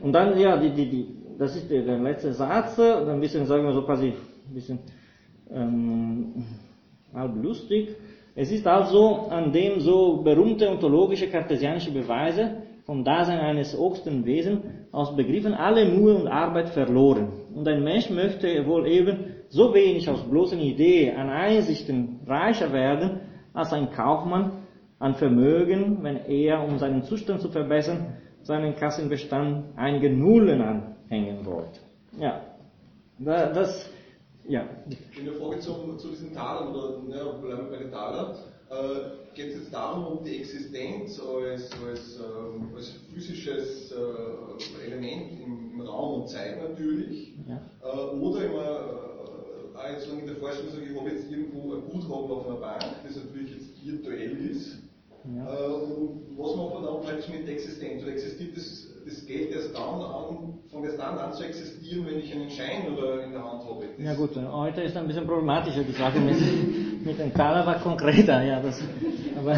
Speaker 1: Und dann, ja, die, die, die, das ist der, der letzte Satz, dann bisschen, sagen wir so quasi, ein bisschen ähm, halb lustig. Es ist also an dem so berühmte ontologische kartesianische Beweise vom Dasein eines höchsten Wesens aus Begriffen alle Mühe und Arbeit verloren. Und ein Mensch möchte wohl eben so wenig aus bloßen Ideen an Einsichten reicher werden, als ein Kaufmann an Vermögen, wenn er, um seinen Zustand zu verbessern, seinen Kassenbestand einige Nullen anhängen wollte. Ja, das, ja.
Speaker 3: In der Frage zum, zu diesen Talern, oder ne, bleiben wir bei den Talern, äh, geht es jetzt darum, um die Existenz als, als, äh, als physisches äh, Element im, im, Raum und Zeit natürlich, ja. Äh, oder immer auch jetzt in der Forschung sage, ich habe jetzt irgendwo ein Guthaben auf einer Bank, das natürlich jetzt virtuell ist. Ja. Äh, was macht man dann praktisch mit der Existenz? Oder existiert das, das Geld erst dann an, an zu existieren, wenn ich einen Schein oder in der Hand habe? Das
Speaker 1: ja gut, heute ist ein bisschen problematischer die Frage mit, mit dem Taler war konkreter, ja, das, aber.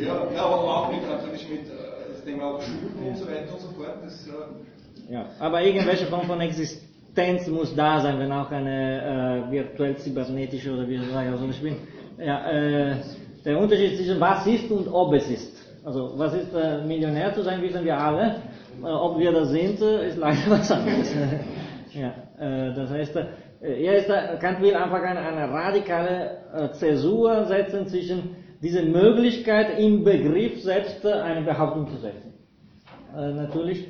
Speaker 3: ja, ja, aber auch mit, natürlich mit äh, das Thema Schulden ja. und so weiter und so fort. Das,
Speaker 1: äh ja, aber irgendwelche Form von Existenz muss da sein, wenn auch eine äh, virtuell-cybernetische oder wie soll ich also ich bin, ja, äh, der Unterschied zwischen was ist und ob es ist. Also was ist äh, Millionär zu sein, wissen wir alle. Äh, ob wir das sind, äh, ist leider [laughs] was anderes. ja, äh, das heißt, er ist, Kant will einfach eine, eine radikale Zäsur setzen zwischen dieser Möglichkeit im Begriff selbst eine Behauptung zu setzen. natürlich,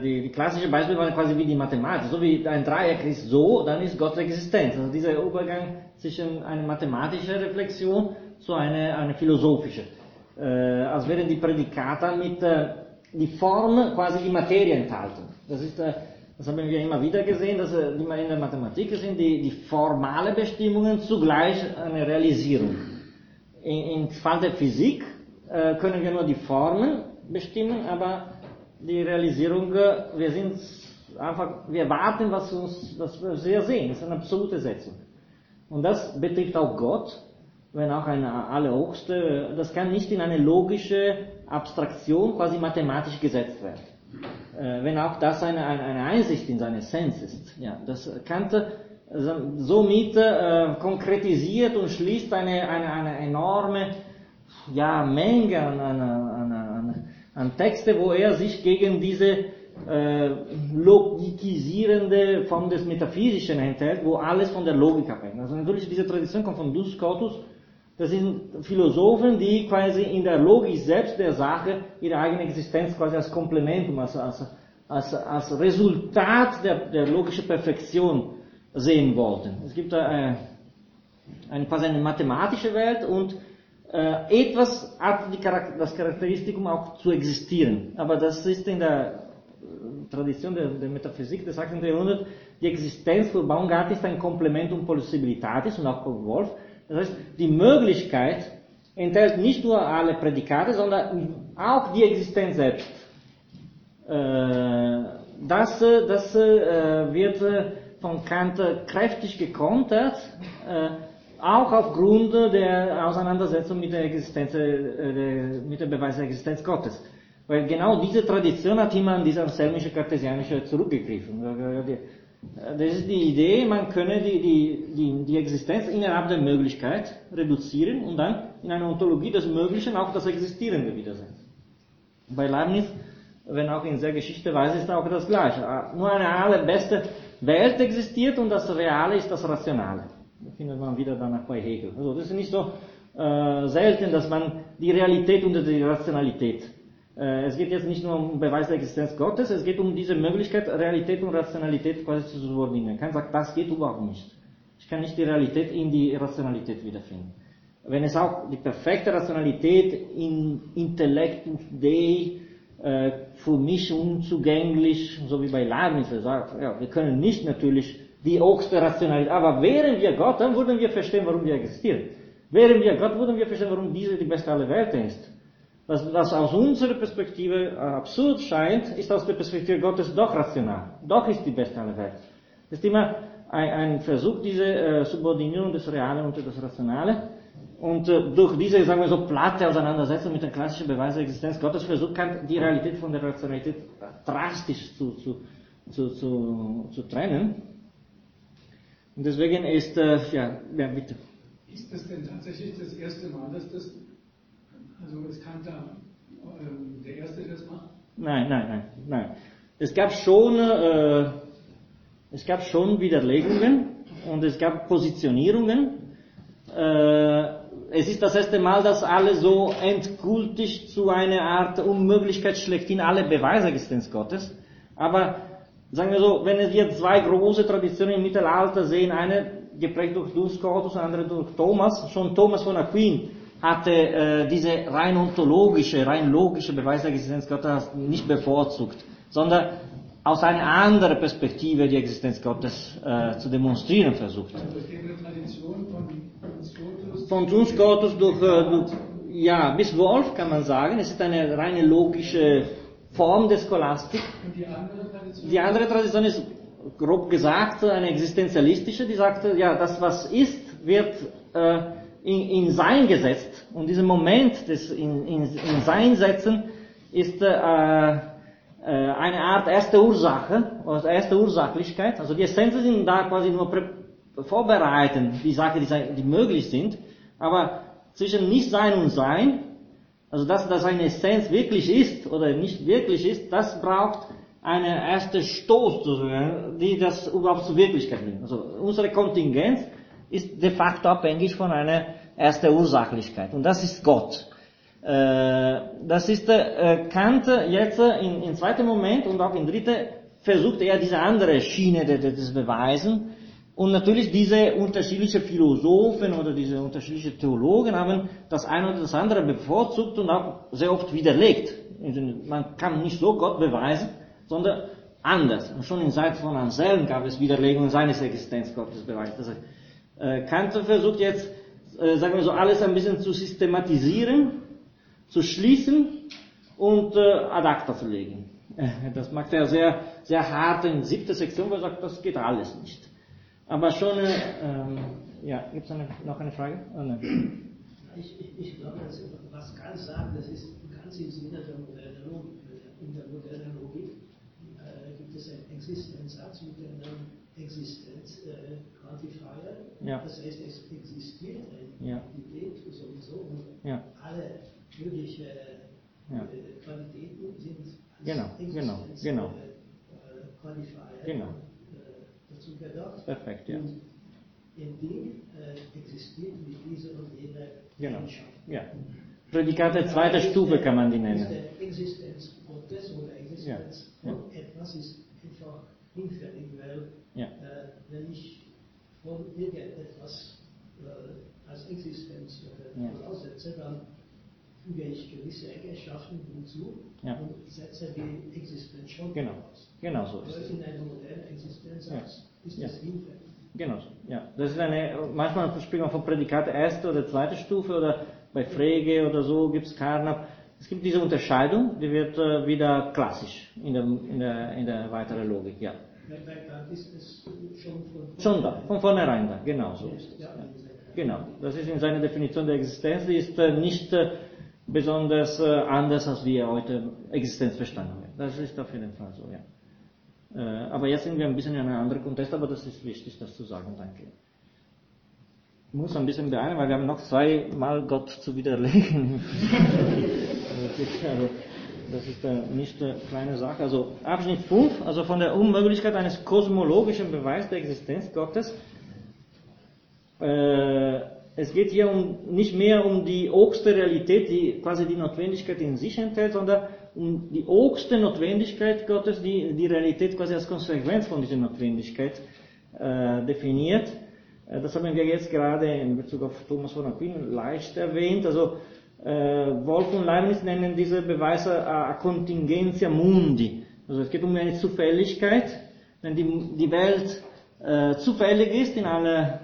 Speaker 1: die, die klassische Beispiele waren quasi wie die Mathematik. So wie ein Dreieck ist so, dann ist Gottes Existenz. Also dieser Übergang zwischen einer mathematischen Reflexion so eine, eine philosophische. Äh, als wären die Prädikate mit die Form quasi die Materie enthalten. Das ist, äh, das haben wir immer wieder gesehen, dass äh, die in der Mathematik sind die, die formale Bestimmungen zugleich eine Realisierung. In, Im Fall der Physik äh, können wir nur die Formen bestimmen, aber die Realisierung, äh, wir sind einfach, wir warten, was, uns, was wir sehen. Das ist eine absolute Setzung. Und das betrifft auch Gott wenn auch eine allerhochste, das kann nicht in eine logische Abstraktion quasi mathematisch gesetzt werden. Äh, wenn auch das eine, eine, Einsicht in seine Essenz ist. Ja, das Kant somit äh, konkretisiert und schließt eine, eine, eine enorme ja, Menge an, an, an, an, Texte, wo er sich gegen diese äh, logikisierende Form des Metaphysischen enthält, wo alles von der Logik abhängt. Also natürlich diese Tradition kommt von Duns Scotus, das sind Philosophen, die quasi in der Logik selbst der Sache ihre eigene Existenz quasi als Komplementum, als, als, als, als Resultat der, der logischen Perfektion sehen wollten. Es gibt eine, eine, quasi eine mathematische Welt und äh, etwas hat die Charakter, das Charakteristikum auch zu existieren. Aber das ist in der Tradition der, der Metaphysik des 18. Jahrhunderts, die Existenz für Baumgart ist ein Komplementum Possibilitatis und auch für Wolf, das heißt, die Möglichkeit enthält nicht nur alle Prädikate, sondern auch die Existenz selbst. Äh, das, das äh, wird von Kant kräftig gekontert, äh, auch aufgrund der Auseinandersetzung mit der Existenz, mit dem Beweis der Existenz Gottes. Weil genau diese Tradition hat immer an diese anselmische kartesianische zurückgegriffen. Das ist die Idee, man könne die, die, die, die Existenz innerhalb der Möglichkeit reduzieren und dann in einer Ontologie des Möglichen auch das Existierende widersetzen. Bei Leibniz, wenn auch in sehr Geschichteweise, ist auch das Gleiche. Nur eine allerbeste Welt existiert und das Reale ist das Rationale. Das findet man wieder danach bei Hegel. Also das ist nicht so, äh, selten, dass man die Realität unter die Rationalität. Äh, es geht jetzt nicht nur um Beweis der Existenz Gottes, es geht um diese Möglichkeit, Realität und Rationalität quasi zu subordinieren. Kein sagt, das geht überhaupt nicht. Ich kann nicht die Realität in die Rationalität wiederfinden. Wenn es auch die perfekte Rationalität in Intellektus Dei äh, für mich unzugänglich, so wie bei Leibniz sagt, ja, wir können nicht natürlich die höchste Rationalität, aber wären wir Gott, dann würden wir verstehen, warum wir existieren. Wären wir Gott, würden wir verstehen, warum diese die beste aller Welten ist. Was, was aus unserer Perspektive äh, absurd scheint, ist aus der Perspektive Gottes doch rational. Doch ist die beste aller Welten. Das ist immer ein, ein Versuch, diese äh, Subordinierung des Realen unter das Rationale. Und äh, durch diese, sagen wir so, platte Auseinandersetzung mit der klassischen Beweis der Existenz Gottes versucht Kant, die Realität von der Rationalität drastisch zu, zu, zu, zu, zu trennen. Und deswegen ist, äh, ja, ja, bitte.
Speaker 5: Ist das denn tatsächlich das erste Mal, dass das, also es Kant da, ähm, der Erste das macht?
Speaker 1: Nein, nein, nein, nein. Es gab schon, äh, es gab schon Widerlegungen und es gab Positionierungen. Äh, es ist das erste Mal, dass alle so endgültig zu einer Art Unmöglichkeit schlechthin alle Beweise Existenz Gottes. Aber sagen wir so, wenn wir zwei große Traditionen im Mittelalter sehen, eine geprägt durch Duns Scotus, andere durch Thomas, schon Thomas von Aquin hatte äh, diese rein ontologische, rein logische Beweis der Existenz Gottes nicht bevorzugt, sondern aus einer anderen Perspektive die Existenz Gottes äh, zu demonstrieren versucht.
Speaker 5: Von
Speaker 1: Duns Scotus durch, äh, durch, ja, bis Wolf kann man sagen, es ist eine reine logische Form der Scholastik.
Speaker 5: Die andere Tradition?
Speaker 1: Die andere Tradition ist grob gesagt eine existenzialistische, die sagte, ja, das was ist, wird äh, in, in Sein gesetzt. Und dieser Moment des in, in, in Sein setzen ist äh, äh, eine Art erste Ursache, oder erste Ursachlichkeit. Also die Essenzen sind da quasi nur vorbereiten, die Sachen, die, die möglich sind. Aber zwischen Nicht-Sein und Sein, also dass das eine Essenz wirklich ist oder nicht wirklich ist, das braucht eine erste Stoß, die das überhaupt zur Wirklichkeit bringt. Also unsere Kontingenz ist de facto abhängig von einer ersten Ursachlichkeit. Und das ist Gott. Äh, das ist äh, Kant jetzt in, in zweiten Moment und auch in dritten versucht er diese andere Schiene des Beweisen. Und natürlich diese unterschiedlichen Philosophen oder diese unterschiedlichen Theologen haben das eine oder das andere bevorzugt und auch sehr oft widerlegt. Man kann nicht so Gott beweisen, sondern anders. Und schon in Zeit von Anselm gab es Widerlegungen seines Existenzgottesbeweises. Äh, Kant versucht jetzt, äh, sagen wir so, alles ein bisschen zu systematisieren, zu schließen und äh, ad acta zu legen. Das macht er sehr, sehr hart in siebter Sektion, wo er sagt, das geht alles nicht. Aber schon, äh, ähm, ja, gibt es noch eine Frage? Oh, nein.
Speaker 4: Ich, ich, ich glaube, dass, was Kant sagt, das ist ganz im Sinne der modernen Logik. In der modernen Logik äh, gibt es einen Existenzsatz mit dem Namen Existenz-Quantifier. Äh,
Speaker 1: Ja.
Speaker 4: Das heißt, es existiert eine
Speaker 1: Ja.
Speaker 4: Quantität sowieso und
Speaker 1: Ja.
Speaker 4: alle möglichen
Speaker 1: Ja.
Speaker 4: äh, Qualitäten sind als
Speaker 1: Genau, genau,
Speaker 4: Existenz-
Speaker 1: genau.
Speaker 4: äh, äh, Quantifier
Speaker 1: Genau.
Speaker 4: äh, dazu gedacht.
Speaker 1: Perfekt, ja.
Speaker 4: Und ein Ding äh, existiert mit dieser und jener
Speaker 1: Genau.
Speaker 4: Eigenschaft.
Speaker 1: Ja. Prädikate zweiter Stufe kann man die nennen.
Speaker 4: der Existenz Gottes oder Existenz
Speaker 1: Ja.
Speaker 4: von etwas ist einfach hinfällig, äh, wenn ich von irgendetwas äh, als Existenz äh, voraussetze, dann füge ich gewisse Eigenschaften hinzu
Speaker 1: Ja.
Speaker 4: und setze die Existenz schon
Speaker 1: Genau.
Speaker 4: voraus.
Speaker 1: Genau so ist es.
Speaker 4: in einer modernen Existenz
Speaker 1: Ja.
Speaker 4: ist
Speaker 1: Ja.
Speaker 4: das hinfällig.
Speaker 1: Genau, so. ja. Das ist eine, manchmal spricht man von Prädikat erste oder zweite Stufe oder bei Frege oder so gibt es Karnap. Es gibt diese Unterscheidung, die wird äh, wieder klassisch in der, in der, in der weiteren Logik, ja.
Speaker 4: Schon
Speaker 1: da, von vornherein da, genau so ist es.
Speaker 4: Ja,
Speaker 1: Genau, das ist in seiner Definition der Existenz, die ist äh, nicht äh, besonders äh, anders, als wir heute Existenz verstanden haben. Das ist auf jeden Fall so, ja. Aber jetzt sind wir ein bisschen in einem anderen Kontext, aber das ist wichtig, das zu sagen, danke. Ich muss ein bisschen beeilen, weil wir haben noch zweimal Gott zu widerlegen. [laughs] [laughs] Das ist, äh, nicht eine kleine Sache. Also Abschnitt 5, also von der Unmöglichkeit eines kosmologischen Beweises der Existenz Gottes, äh, es geht hier um, nicht mehr um die oberste Realität, die quasi die Notwendigkeit in sich enthält, sondern um die oberste Notwendigkeit Gottes, die die Realität quasi als Konsequenz von dieser Notwendigkeit äh, definiert. Das haben wir jetzt gerade in Bezug auf Thomas von Aquin leicht erwähnt. Also Wolf und Leibniz nennen diese Beweise a contingentia mundi. Also es geht um eine Zufälligkeit, wenn die, die Welt äh, zufällig ist in alle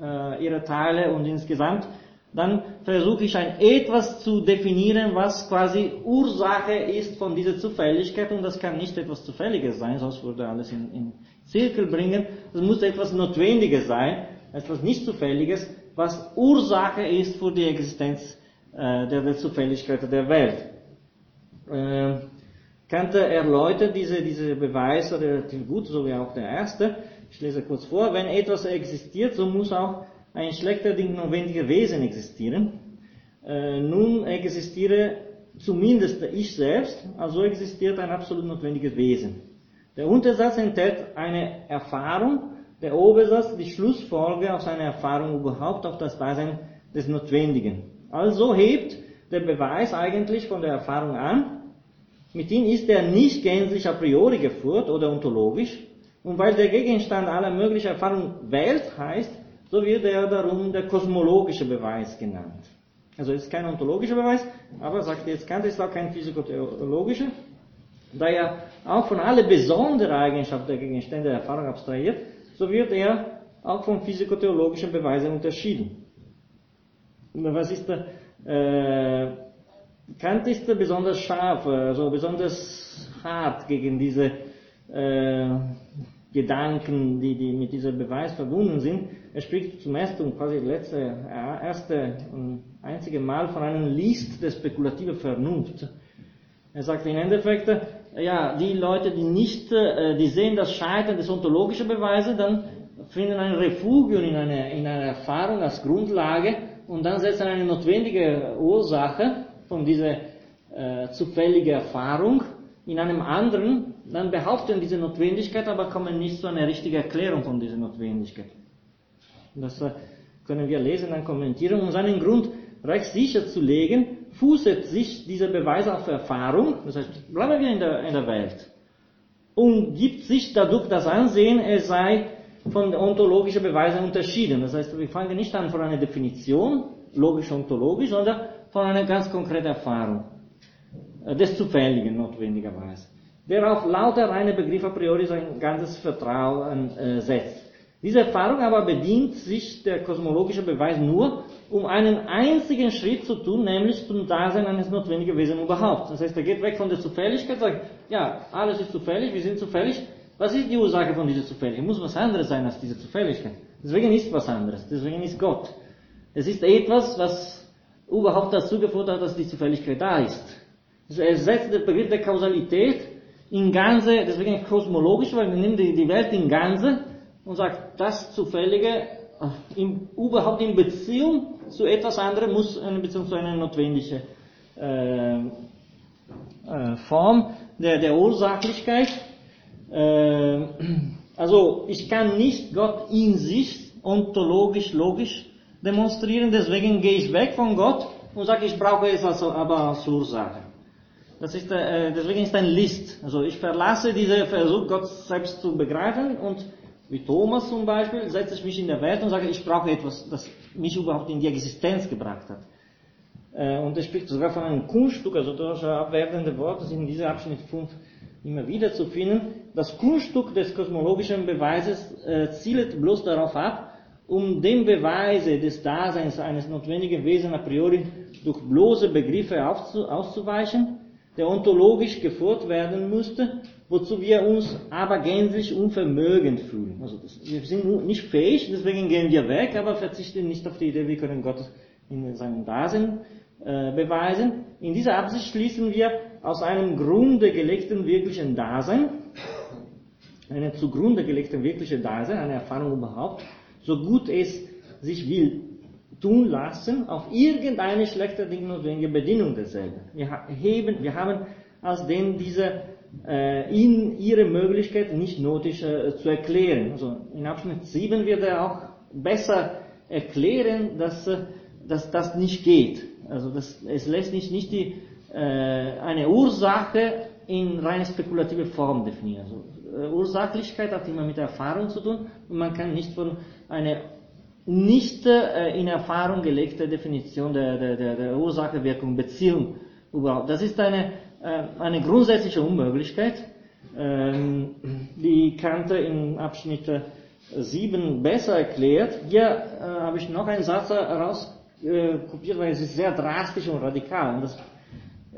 Speaker 1: äh, ihre Teile und insgesamt, dann versuche ich ein etwas zu definieren, was quasi Ursache ist von dieser Zufälligkeit und das kann nicht etwas Zufälliges sein, sonst würde alles in, in Zirkel bringen. Es muss etwas Notwendiges sein, etwas nicht Zufälliges, was Ursache ist für die Existenz äh, der, der Zufälligkeit der Welt. Äh, Kant erläutert diese, diese Beweise relativ gut, so wie auch der erste. Ich lese kurz vor. Wenn etwas existiert, so muss auch ein schlechter Ding notwendiger Wesen existieren. Äh, nun existiere zumindest ich selbst, also existiert ein absolut notwendiges Wesen. Der Untersatz enthält eine Erfahrung, der Obersatz die Schlussfolge aus einer Erfahrung überhaupt auf das Dasein des Notwendigen. Also hebt der Beweis eigentlich von der Erfahrung an, mit ihm ist er nicht gänzlich a priori geführt oder ontologisch, und weil der Gegenstand aller möglichen Erfahrungen Welt heißt, so wird er darum der kosmologische Beweis genannt. Also es ist kein ontologischer Beweis, aber sagt jetzt Kant, ist auch kein physikotheologischer, da er auch von alle besonderen Eigenschaften der Gegenstände der Erfahrung abstrahiert, so wird er auch von physikotheologischen Beweisen unterschieden. Was ist äh, Kant ist besonders scharf, also besonders hart gegen diese äh, Gedanken, die, die mit diesem Beweis verbunden sind. Er spricht zum ersten und quasi letzte, erste und einzige Mal von einem List der spekulativen Vernunft. Er sagt im Endeffekt, ja, die Leute, die nicht, äh, die sehen das Scheitern des ontologischen Beweises, dann finden ein Refugium in einer in eine Erfahrung als Grundlage und dann setzen eine notwendige Ursache von dieser äh, zufälligen Erfahrung in einem anderen, dann behaupten diese Notwendigkeit, aber kommen nicht zu einer richtigen Erklärung von dieser Notwendigkeit. Das äh, können wir lesen, dann kommentieren. Um seinen Grund recht sicher zu legen, fußet sich dieser Beweis auf Erfahrung, das heißt, bleiben wir in der, in der Welt, und gibt sich dadurch das Ansehen, es sei von ontologischen Beweisen unterschieden. Das heißt, wir fangen nicht an von einer Definition, logisch-ontologisch, sondern von einer ganz konkreten Erfahrung. Äh, des Zufälligen notwendigerweise, der auf lauter reine Begriffe a priori sein ganzes Vertrauen äh, setzt. Diese Erfahrung aber bedient sich der kosmologische Beweis nur, um einen einzigen Schritt zu tun, nämlich zum Dasein eines notwendigen Wesens überhaupt. Das heißt, er geht weg von der Zufälligkeit, sagt, ja, alles ist zufällig, wir sind zufällig. Was ist die Ursache von dieser Zufälligkeit? Muss was anderes sein als diese Zufälligkeit. Deswegen ist was anderes, deswegen ist Gott. Es ist etwas, was überhaupt dazu geführt hat, dass die Zufälligkeit da ist. Er setzt den Begriff der Kausalität in Ganze, deswegen kosmologisch, weil wir nehmen die, Welt in Ganze und sagt, das Zufällige äh, in, überhaupt in Beziehung zu etwas anderem muss eine Beziehung zu einer notwendigen äh, äh, Form der, der Ursachlichkeit. Äh, also ich kann nicht Gott in sich ontologisch, logisch demonstrieren, deswegen gehe ich weg von Gott und sage, ich brauche es also aber als Ursache. Das ist, äh, deswegen ist ein List. Also ich verlasse diesen Versuch, Gott selbst zu begreifen und wie Thomas zum Beispiel setze ich mich in der Welt und sage, ich brauche etwas, das mich überhaupt in die Existenz gebracht hat. Äh, und er spricht sogar von einem Kunststück, also das abwertende Wort, sind in diesem Abschnitt 5 immer wieder zu finden. Das Kunststück des kosmologischen Beweises äh, zielt bloß darauf ab, um dem Beweise des Daseins eines notwendigen Wesens a priori durch bloße Begriffe auszuweichen der ontologisch geführt werden musste, wozu wir uns aber gänzlich unvermögend fühlen. Also das, wir sind nicht fähig, deswegen gehen wir weg, aber verzichten nicht auf die Idee, wir können Gott in seinem Dasein äh, beweisen. In dieser Absicht schließen wir aus einem Grunde gelegten wirklichen Dasein, einem zugrunde gelegten wirklichen Dasein, eine Erfahrung überhaupt, so gut es sich will, tun lassen auf irgendeine schlechte notwendige Bedingung derselben. Wir, heben, wir haben als denn diese äh, in ihre Möglichkeit nicht notisch äh, zu erklären. Also in Abschnitt 7 wird er auch besser erklären, dass, äh, dass das nicht geht. Also das, es lässt sich nicht die, eine Ursache in reine spekulative Form definieren. Also, äh, Ursachlichkeit hat immer mit Erfahrung zu tun und man kann nicht von einer nicht äh, in Erfahrung gelegte Definition der, der, der, Ursache-Wirkung-Beziehung überhaupt. Das ist eine, eine grundsätzliche Unmöglichkeit, ähm, die Kant in Abschnitt 7 besser erklärt. Hier habe ich noch einen Satz herauskopiert, weil es ist sehr drastisch und radikal. Und das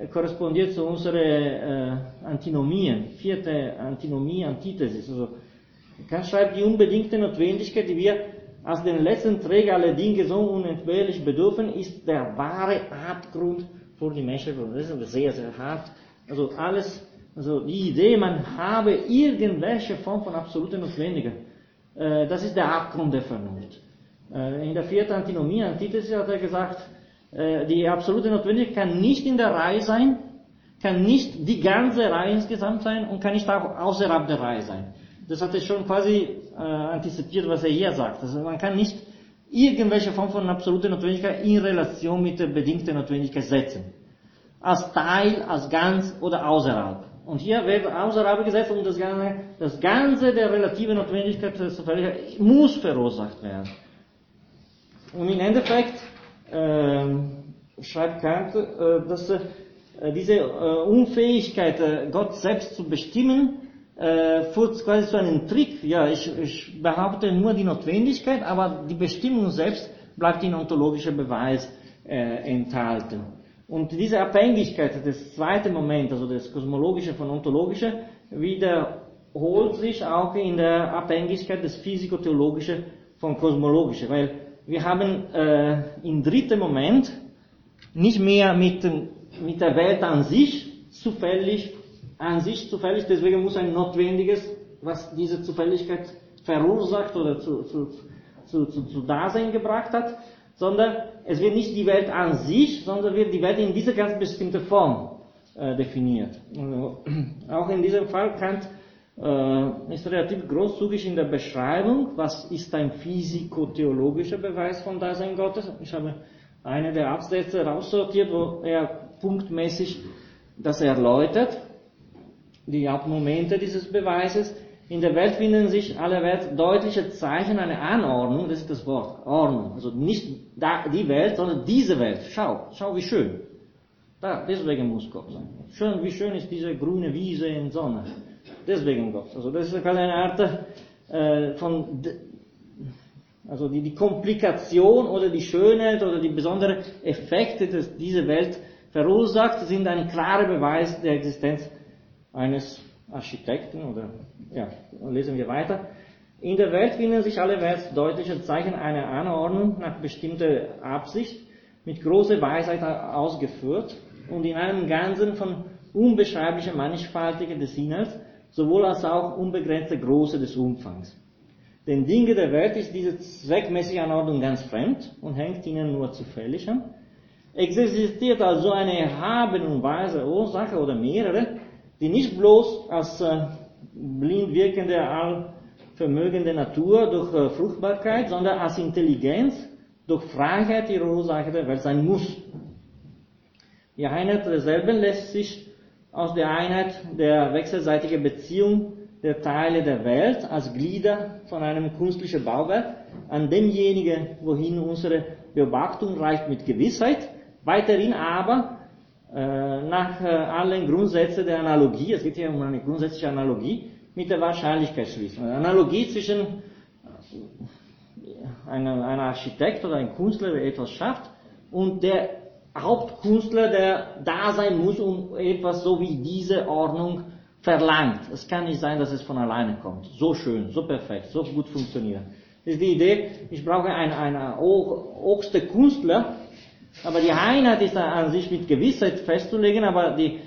Speaker 1: korrespondiert zu unseren äh, Antinomien. Vierte Antinomie, Antithesis. Also, Kant schreibt die unbedingte Notwendigkeit, die wir als den letzten Träger aller Dinge so unentbehrlich bedürfen, ist der wahre Abgrund für die Menschen. Das ist sehr, sehr hart. Also alles, also die Idee, man habe irgendwelche Form von absoluter Notwendigkeit, äh, das ist der Abgrund der Vernunft. Äh, in der vierten Antinomie, Antithesis hat er gesagt, die absolute Notwendigkeit kann nicht in der Reihe sein, kann nicht die ganze Reihe insgesamt sein und kann nicht auch außerhalb der Reihe sein. Das hat er schon quasi äh, antizipiert, was er hier sagt. Also man kann nicht irgendwelche Form von absoluter Notwendigkeit in Relation mit der bedingten Notwendigkeit setzen. Als Teil, als ganz oder außerhalb. Und hier wird außerhalb gesetzt und das Ganze, das Ganze der relativen Notwendigkeit muss verursacht werden. Und im Endeffekt äh, schreibt Kant, äh, dass äh, diese äh, Unfähigkeit, äh, Gott selbst zu bestimmen, führt quasi zu einem Trick. Ja, ich, ich behaupte nur die Notwendigkeit, aber die Bestimmung selbst bleibt in ontologischer Beweis äh, enthalten. Und diese Abhängigkeit, das zweite Moment, also das kosmologische von ontologischer, wiederholt sich auch in der Abhängigkeit des physikotheologischen von kosmologischer, weil wir haben äh, im dritten Moment nicht mehr mit, mit der Welt an sich zufällig an sich zufällig, deswegen muss ein notwendiges, was diese Zufälligkeit verursacht oder zu, zu, zu, zu, zu Dasein gebracht hat, sondern es wird nicht die Welt an sich, sondern wird die Welt in dieser ganz bestimmte Form äh, definiert. Also, auch in diesem Fall Kant äh, ist relativ großzügig in der Beschreibung, was ist ein physikotheologischer Beweis von Dasein Gottes. Ich habe eine der Absätze raussortiert, wo er punktmäßig das erläutert die Hauptmomente dieses Beweises. In der Welt finden sich allerwärts deutliche Zeichen einer Anordnung, das ist das Wort, Ordnung. Also nicht die Welt, sondern diese Welt. Schau, schau wie schön. Da, deswegen muss Gott sein. Schön, wie schön ist diese grüne Wiese in Sonne. Deswegen Gott. Also das ist eine Art äh, von, also die, die Komplikation oder die Schönheit oder die besonderen Effekte, die diese Welt verursacht, sind ein klarer Beweis der Existenz eines Architekten oder, ja, lesen wir weiter. In der Welt finden sich allerwärts deutliche Zeichen einer Anordnung nach bestimmter Absicht mit großer Weisheit ausgeführt und in einem Ganzen von unbeschreiblicher Mannigfaltigkeit des Inhalts, sowohl als auch unbegrenzte Größe des Umfangs. Den Dinge der Welt ist diese zweckmäßige Anordnung ganz fremd und hängt ihnen nur zufällig an. Existiert also eine erhabene und weise Ursache oder mehrere, die nicht bloß als äh, blind wirkende, allvermögende Natur durch äh, Fruchtbarkeit, sondern als Intelligenz durch Freiheit ihrer Ursache der Welt sein muss. Die Einheit derselben lässt sich aus der Einheit der wechselseitigen Beziehung der Teile der Welt als Glieder von einem künstlichen Bauwerk an demjenigen, wohin unsere Beobachtung reicht mit Gewissheit, weiterhin aber äh, nach äh, allen Grundsätzen der Analogie, es geht hier um eine grundsätzliche Analogie, mit der Wahrscheinlichkeitsschließung. Eine Analogie zwischen äh, einem, einem Architekt oder einem Künstler, der etwas schafft, und der Hauptkünstler, der da sein muss und etwas so wie diese Ordnung verlangt. Es kann nicht sein, dass es von alleine kommt. So schön, so perfekt, so gut funktioniert. Das ist die Idee, ich brauche einen, einen hochste Künstler, aber die Einheit ist an sich mit Gewissheit festzulegen, aber die,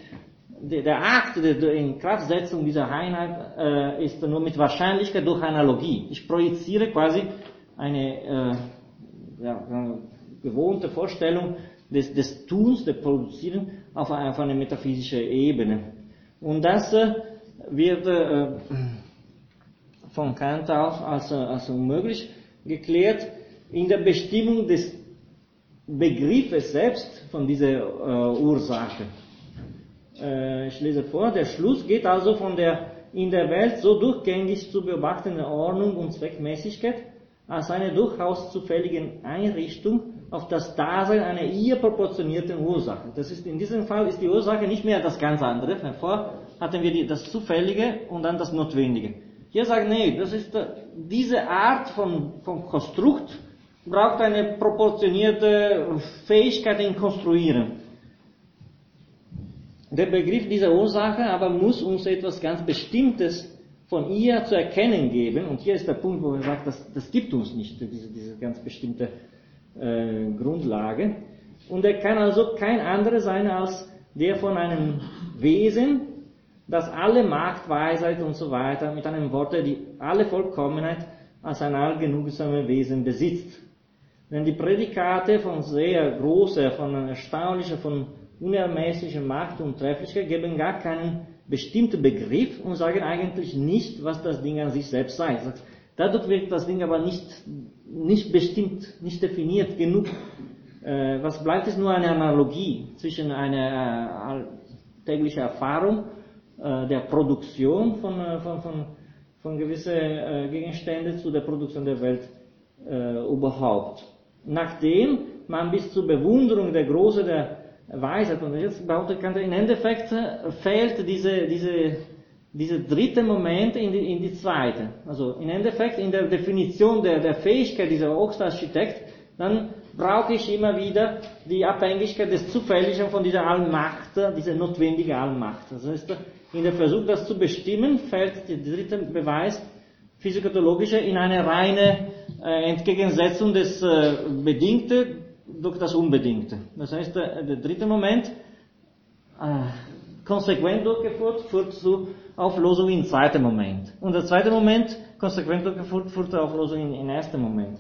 Speaker 1: die, der Akt der Inkraftsetzung dieser Einheit äh, ist nur mit Wahrscheinlichkeit durch Analogie. Ich projiziere quasi eine äh, ja, gewohnte Vorstellung des, des Tuns, des Produzieren auf, auf eine metaphysische Ebene. Und das äh, wird äh, von Kant auch als, als unmöglich geklärt in der Bestimmung des Begriffes selbst von dieser äh, Ursache. Äh, ich lese vor, der Schluss geht also von der in der Welt so durchgängig zu beobachtenden Ordnung und Zweckmäßigkeit als eine durchaus zufällige Einrichtung auf das Dasein einer ihr proportionierten Ursache. Das ist, in diesem Fall ist die Ursache nicht mehr das ganz andere. Vorher hatten wir die, das Zufällige und dann das Notwendige. Hier sagt, nee, das ist, diese Art von, von Konstrukt braucht eine proportionierte Fähigkeit in Konstruieren. Der Begriff dieser Ursache aber muss uns etwas ganz Bestimmtes von ihr zu erkennen geben. Und hier ist der Punkt, wo er sagt, das, das gibt uns nicht, diese, diese ganz bestimmte äh, Grundlage. Und er kann also kein anderer sein als der von einem Wesen, das alle Macht, Weisheit und so weiter, mit einem Worte, die alle Vollkommenheit als ein allgenugsames Wesen besitzt. Wenn die Prädikate von sehr großer, von erstaunlicher, von unermesslicher Macht und Trefflichkeit geben gar keinen bestimmten Begriff und sagen eigentlich nicht, was das Ding an sich selbst sei. Dadurch wird das Ding aber nicht, nicht bestimmt, nicht definiert genug. Äh, was bleibt, ist nur eine Analogie zwischen einer äh, täglichen Erfahrung äh, der Produktion von, äh, von, von, von gewissen Gegenständen zu der Produktion der Welt überhaupt. Nachdem man bis zur Bewunderung der Große der Weisheit. Und jetzt behauptet Kant, im Endeffekt fehlt diese, diese, dieser dritte Moment in die, in die zweite. Also im Endeffekt in der Definition der, der Fähigkeit dieser Oxtarchitekt, dann brauche ich immer wieder die Abhängigkeit des Zufälligen von dieser Allmacht, dieser notwendigen Allmacht. Das heißt, in der Versuch, das zu bestimmen, fällt der dritte Beweis physikologische in eine reine äh, Entgegensetzung des äh, Bedingten durch das Unbedingte. Das heißt, der, der dritte Moment, äh, konsequent durchgeführt, führt zu Auflösung im zweiten Moment. Und der zweite Moment, konsequent durchgeführt, führt zur Auflösung im ersten Moment.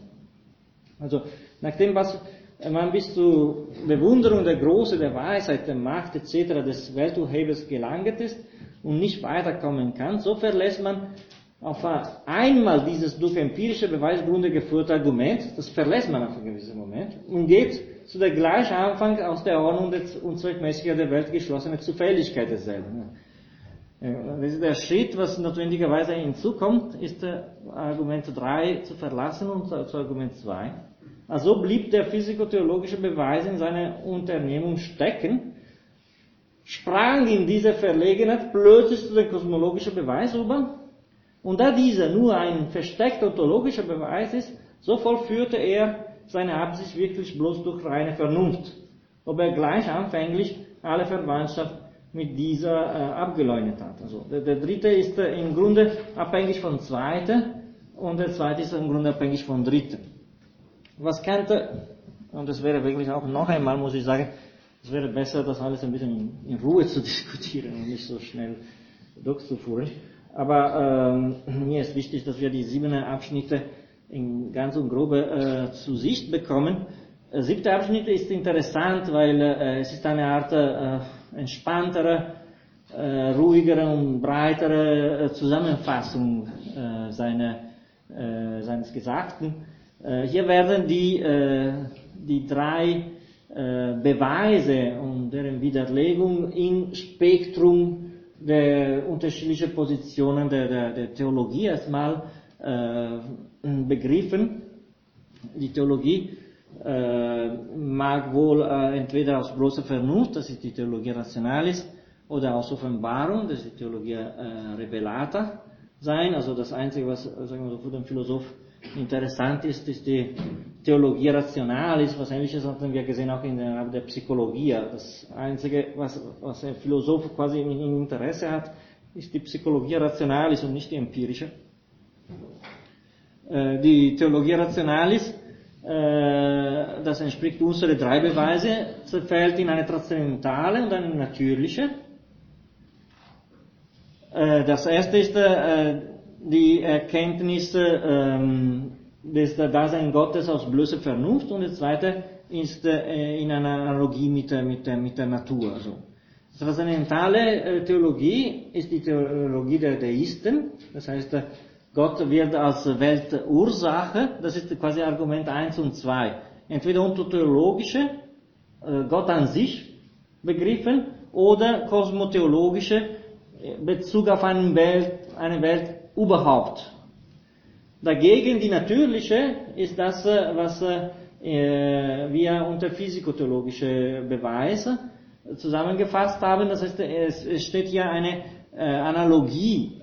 Speaker 1: Also, nachdem was man bis zur Bewunderung der Große, der Weisheit, der Macht etc. des Welturhebers gelangt ist und nicht weiterkommen kann, so verlässt man auf einmal dieses durch empirische Beweisgründe geführte Argument, das verlässt man auf einen gewissen Moment und geht zu der gleich Anfang aus der Ordnung des Unzweckmäßiger der Welt geschlossene Zufälligkeit desselben. Das ist der Schritt, was notwendigerweise hinzukommt, ist Argument 3 zu verlassen und zu Argument 2. Also blieb der physikotheologische Beweis in seiner Unternehmung stecken, sprang in diese Verlegenheit plötzlich zu dem kosmologischen Beweis über und da dieser nur ein versteckter ontologischer Beweis ist, so vollführte er seine Absicht wirklich bloß durch reine Vernunft, ob er gleich anfänglich alle Verwandtschaft mit dieser äh, abgeleugnet hat. Also der, der dritte ist äh, im Grunde abhängig vom zweiten und der zweite ist im Grunde abhängig vom dritten. Was könnte, und das wäre wirklich auch noch einmal, muss ich sagen, es wäre besser, das alles ein bisschen in, in Ruhe [laughs] zu diskutieren und nicht so schnell durchzuführen. Aber ähm, mir ist wichtig, dass wir die sieben Abschnitte in ganz und grobe äh, zu Sicht bekommen. Der siebte Abschnitt ist interessant, weil äh, es ist eine Art äh, entspanntere, äh, ruhigere und breitere äh, Zusammenfassung äh, seiner, äh, seines Gesagten. Äh, hier werden die, äh, die drei äh, Beweise und deren Widerlegung im Spektrum der unterschiedlichen Positionen der, der, der Theologie erstmal äh, begriffen. Die Theologie äh, mag wohl äh, entweder aus bloßer Vernunft, das ist die Theologie Rationalis, oder aus Offenbarung, das ist die Theologie äh, Revelata sein. Also das Einzige, was sagen wir so, für den Philosoph interessant ist, ist die Theologie Rationalis, was ähnliches hatten wir gesehen auch in der, der Psychologie. Das Einzige, was, was ein Philosoph quasi in Interesse hat, ist die Psychologie Rationalis und nicht die empirische. Äh, die Theologie Rationalis, äh, das entspricht unsere drei Beweise, zerfällt in eine transzendentale und eine natürliche. Äh, das erste ist die Erkenntnis ähm, des Dasein Gottes aus bloßer Vernunft und das zweite ist in einer Analogie mit, mit, mit der Natur. Also. Transzendentale Theologie ist die Theologie der Deisten, das heißt, Gott wird als Weltursache, das ist quasi Argument 1 und 2, entweder ontologische, äh, Gott an sich begriffen, oder kosmotheologische, äh, Bezug auf eine Welt, eine Welt überhaupt. Dagegen die natürliche ist das, äh, was wir unter physikotheologische Beweise zusammengefasst haben. Das heißt, es steht hier eine Analogie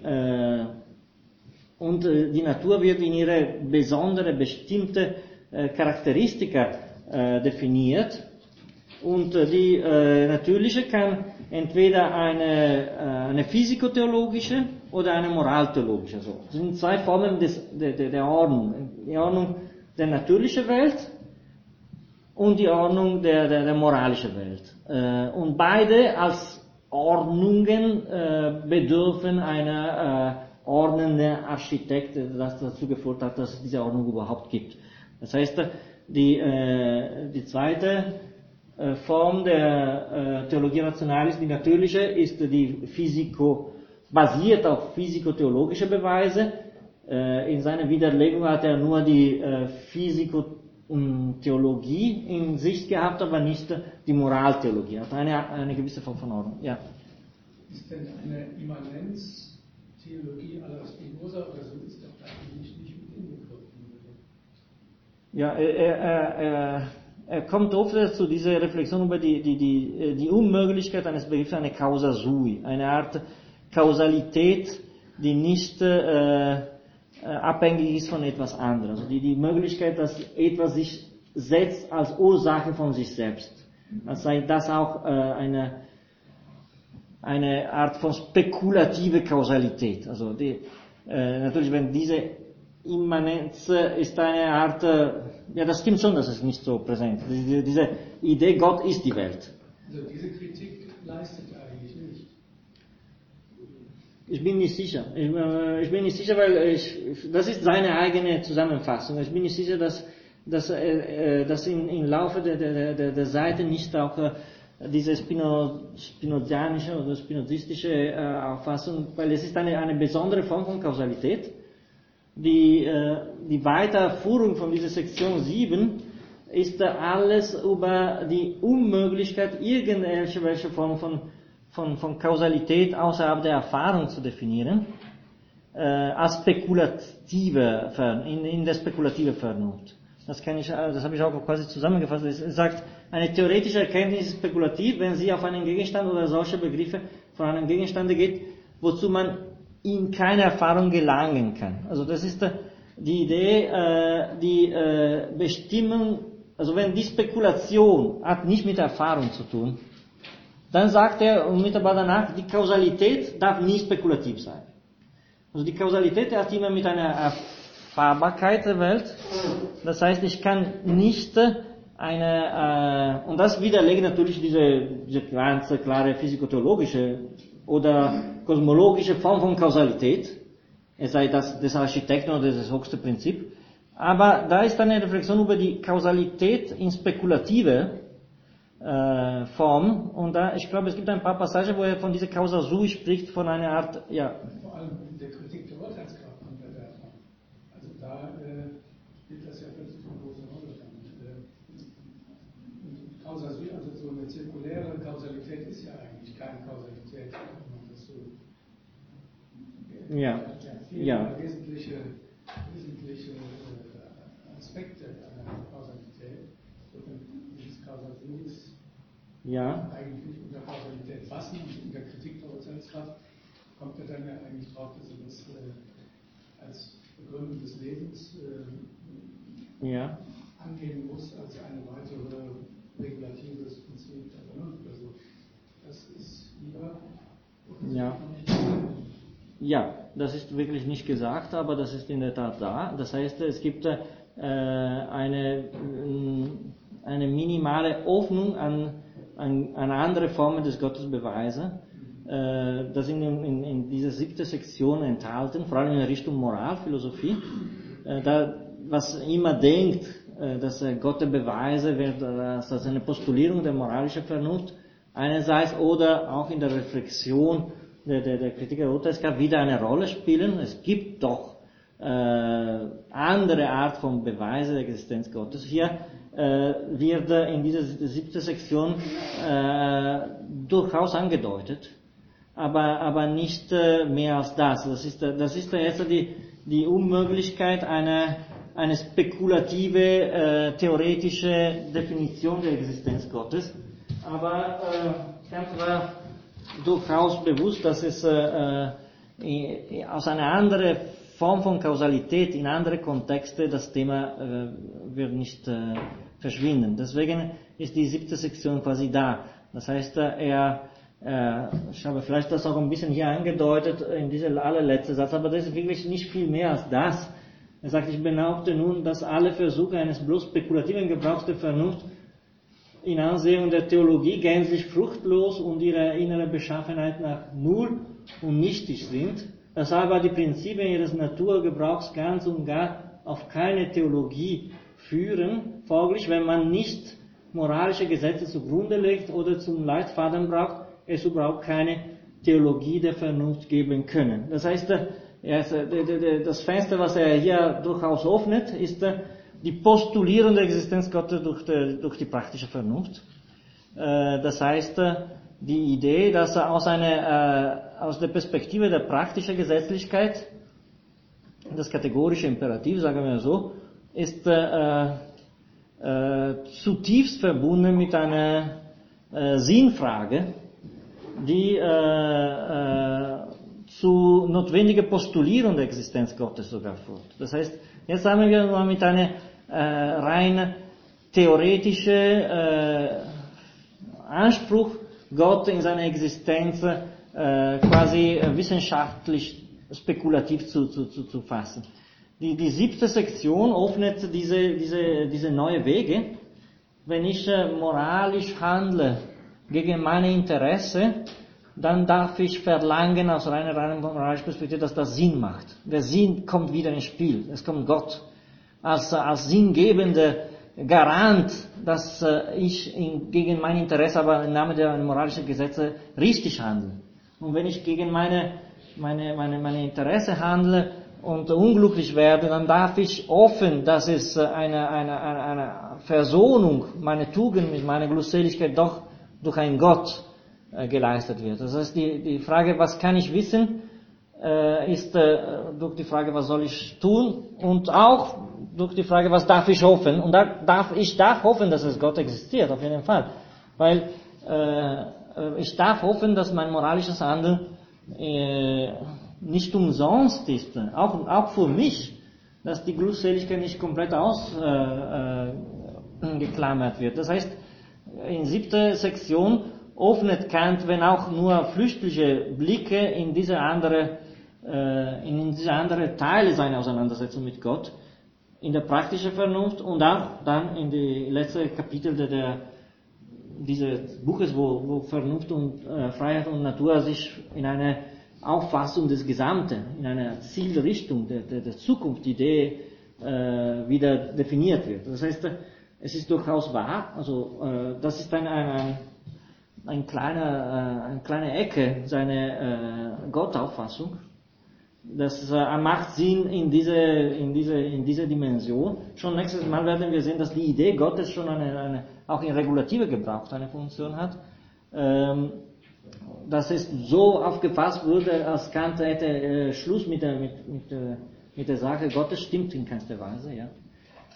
Speaker 1: und die Natur wird in ihre besondere, bestimmte Charakteristika definiert. Und die natürliche kann entweder eine, eine physikotheologische oder eine moraltheologische. Also, das sind zwei Formen des, der, der Ordnung. Die Ordnung der natürlichen Welt und die Ordnung der, der, der moralischen Welt. Und beide als Ordnungen bedürfen einer ordnenden Architekt, das dazu geführt hat, dass es diese Ordnung überhaupt gibt. Das heißt, die, die zweite Form der Theologie Rationalis, die natürliche, ist die Physiko, basiert auf physikotheologische Beweise. In seiner Widerlegung hat er nur die Physikotheologie in Sicht gehabt, aber nicht die Moraltheologie. Hat eine, eine gewisse Form von Ordnung. Ja.
Speaker 5: Ist denn eine Immanenztheologie aller Spinoza oder so ist doch eigentlich nicht mit inbegriffen?
Speaker 1: Ja, er, er, er, er kommt oft zu dieser Reflexion über die, die, die, die Unmöglichkeit eines Begriffs, eine Causa sui, eine Art Kausalität, die nicht äh, abhängig ist von etwas anderem. Also die, die Möglichkeit, dass etwas sich setzt als Ursache von sich selbst. Als sei das auch äh, eine, eine Art von spekulative Kausalität. Also die, äh, natürlich, wenn diese Immanenz ist eine Art, ja, das stimmt schon, dass es nicht so präsent ist. Diese, diese Idee, Gott ist die Welt.
Speaker 5: Also diese Kritik leistet eigentlich nicht.
Speaker 1: Ich bin nicht sicher. Ich, äh, ich bin nicht sicher, weil ich, das ist seine eigene Zusammenfassung. Ich bin nicht sicher, dass, dass, äh, dass im, im Laufe der, der, der, der Seite nicht auch äh, diese Spino, spinozianische oder spinozistische äh, Auffassung, weil es ist eine, eine besondere Form von Kausalität die, äh, die Weiterführung von dieser Sektion 7 ist alles über die Unmöglichkeit, irgendwelche Form von, von, von Kausalität außerhalb der Erfahrung zu definieren, äh, als spekulative, in, in der spekulative Vernunft. Das kann ich, das habe ich auch quasi zusammengefasst. Es sagt, eine theoretische Erkenntnis ist spekulativ, wenn sie auf einen Gegenstand oder solche Begriffe von einem Gegenstande geht, wozu man in keine Erfahrung gelangen kann. Also das ist die Idee, äh, die äh, Bestimmung, also wenn die Spekulation hat nicht mit Erfahrung zu tun, dann sagt er unmittelbar danach, die Kausalität darf nie spekulativ sein. Also die Kausalität hat immer mit einer Erfahrbarkeit der Welt. Das heißt, ich kann nicht eine, äh, und das widerlegt natürlich diese, diese ganz klare physikotheologische oder kosmologische Form von Kausalität, es sei das des Architekten oder das höchste Prinzip. Aber da ist eine Reflexion über die Kausalität in spekulative äh, Form. Und da, ich glaube, es gibt ein paar Passagen, wo er von dieser Causa sui spricht, von einer Art, ja.
Speaker 5: Vor allem in der Kritik der Urteilskraft kommt er da. Also da äh, spielt das ja plötzlich eine große Rolle. Dann. Äh, Causa sui, also so zirkuläre Kausalität ist ja eigentlich keine Kausalität.
Speaker 1: Ja.
Speaker 5: ja. Wesentliche, wesentliche Aspekte einer Kausalität. Dieses Kausalität ist
Speaker 1: ja.
Speaker 5: eigentlich nicht unter Kausalität fassen und in der Kritik der Urteilskraft kommt er dann ja eigentlich drauf, dass er das äh, als Begründung des Lebens äh,
Speaker 1: ja.
Speaker 5: angehen muss, als eine weitere regulatives Prinzip der Vernunft. Also das ist lieber.
Speaker 1: Ja. Ja, das ist wirklich nicht gesagt, aber das ist in der Tat da. Das heißt, es gibt äh, eine, eine minimale Öffnung an, an, an andere Formen des Gottesbeweises. Äh, das sind in, in, in dieser siebten Sektion enthalten, vor allem in Richtung Moralphilosophie. Äh, da, was immer denkt, äh, dass Gott der Beweise wird, dass das eine Postulierung der moralischen Vernunft einerseits oder auch in der Reflexion der, der, der Kritiker Urteilskraft wieder eine Rolle spielen. Es gibt doch andere Art von Beweise der Existenz Gottes. Hier äh, wird in dieser siebten Sektion äh, durchaus angedeutet, aber, aber nicht äh, mehr als das. Das ist, das ist jetzt die, die Unmöglichkeit einer eine spekulative, äh, theoretische Definition der Existenz Gottes. Aber äh, ganz war durchaus bewusst, dass es äh, äh, aus einer anderen Form von Kausalität in andere Kontexte das Thema äh, wird nicht äh, verschwinden. Deswegen ist die siebte Sektion quasi da. Das heißt, äh, er, äh, ich habe vielleicht das auch ein bisschen hier angedeutet in diesem allerletzten Satz, aber das ist wirklich nicht viel mehr als das. Er sagt, ich behaupte nun, dass alle Versuche eines bloß spekulativen Gebrauchs der Vernunft in Ansehung der Theologie gänzlich fruchtlos und ihrer inneren Beschaffenheit nach null und nichtig sind, dass aber die Prinzipien ihres Naturgebrauchs ganz und gar auf keine Theologie führen. Folglich, wenn man nicht moralische Gesetze zugrunde legt oder zum Leitfaden braucht, es überhaupt keine Theologie der Vernunft geben können. Das heißt, das Fenster, was er hier durchaus öffnet, ist die Postulierung der Existenz Gottes durch die, durch die praktische Vernunft. Äh, das heißt, die Idee, dass aus, einer, äh, aus der Perspektive der praktischen Gesetzlichkeit, das kategorische Imperativ, sagen wir so, ist äh, äh, zutiefst verbunden mit einer äh, Sinnfrage, die äh, äh, zu notwendiger Postulierung der Existenz Gottes sogar führt. Das heißt, jetzt haben wir mal mit einer äh, rein theoretische äh, Anspruch, Gott in seiner Existenz äh, quasi wissenschaftlich spekulativ zu, zu, zu, zu fassen. Die, die siebte Sektion öffnet diese, diese, diese neue Wege. Wenn ich äh, moralisch handle gegen meine Interesse, dann darf ich verlangen aus reiner, reiner moralischer Perspektive, dass das Sinn macht. Der Sinn kommt wieder ins Spiel. Es kommt Gott als, als sinngebender Garant, dass äh, ich in, gegen mein Interesse, aber im Namen der moralischen Gesetze richtig handle. Und wenn ich gegen meine, meine, meine, meine Interesse handle und unglücklich werde, dann darf ich offen, dass es eine, eine, eine, eine Versöhnung meiner Tugend mit meiner Glückseligkeit doch durch einen Gott äh, geleistet wird. Das heißt, die, die Frage, was kann ich wissen, äh, ist äh, durch die Frage, was soll ich tun und auch durch die Frage, was darf ich hoffen. Und da darf, ich darf hoffen, dass es Gott existiert, auf jeden Fall. Weil äh, ich darf hoffen, dass mein moralisches Handeln äh, nicht umsonst ist, auch, auch für mich, dass die Glückseligkeit nicht komplett ausgeklammert äh, wird. Das heißt, in siebter Sektion öffnet Kant, wenn auch nur flüchtige Blicke in diese andere, äh, in diese andere Teile seiner Auseinandersetzung mit Gott, in der praktischen Vernunft und auch dann in die letzten Kapitel der, der dieses Buches, wo, wo Vernunft und äh, Freiheit und Natur sich in eine Auffassung des Gesamten, in einer Zielrichtung der, der, der Zukunftsidee äh, wieder definiert wird. Das heißt, es ist durchaus wahr, also äh, das ist ein, ein, ein kleiner, äh, eine kleine Ecke seiner äh, Gottauffassung. Das äh, macht Sinn in diese, in diese, in dieser Dimension. Schon nächstes Mal werden wir sehen, dass die Idee Gottes schon eine, eine auch in Regulative gebraucht eine Funktion hat. Ähm, dass es so aufgefasst wurde, als Kant hätte äh, Schluss mit der, mit, mit, äh, mit der Sache Gottes, stimmt in keinster Weise. Ja.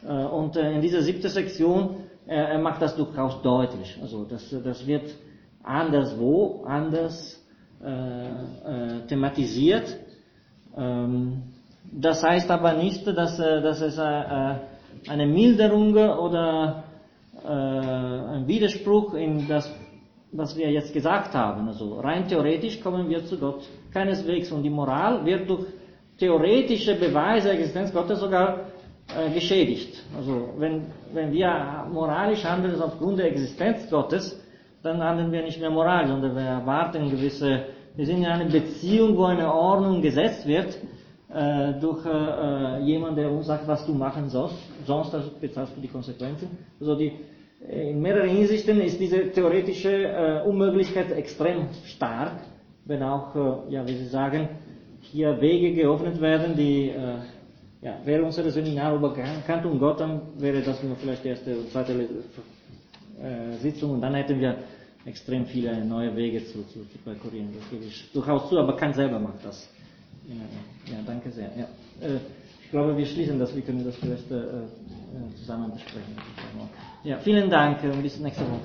Speaker 1: Äh, und äh, in dieser siebten Sektion, äh, er macht das durchaus deutlich. Also das, das wird anderswo anders thematisiert. Ähm, das heißt aber nicht, dass, dass es eine Milderung oder ein Widerspruch in das, was wir jetzt gesagt haben. Also rein theoretisch kommen wir zu Gott keineswegs. Und die Moral wird durch theoretische Beweise der Existenz Gottes sogar äh, geschädigt. Also wenn, wenn wir moralisch handeln aufgrund der Existenz Gottes, dann handeln wir nicht mehr moralisch, sondern wir erwarten gewisse, wir sind in einer Beziehung, wo eine Ordnung gesetzt wird, äh, durch äh, jemand, der uns sagt, was du machen sollst, sonst bezahlst du die Konsequenzen. Also die, in mehreren Hinsichten ist diese theoretische äh, Unmöglichkeit extrem stark, wenn auch, äh, ja, wie Sie sagen, hier Wege geöffnet werden, die äh, ja, wäre unser Seminar über Kantum Gott, dann wäre das nur vielleicht die erste und zweite äh, Sitzung und dann hätten wir extrem viele neue Wege zu, zu, zu perkurieren. Das gebe ich durchaus zu, aber Kant selber macht das. Ja, ja danke sehr. Ja. Äh, ich glaube, wir schließen das, wir können das vielleicht äh, äh zusammen besprechen. Ja, vielen Dank und bis nächste Woche.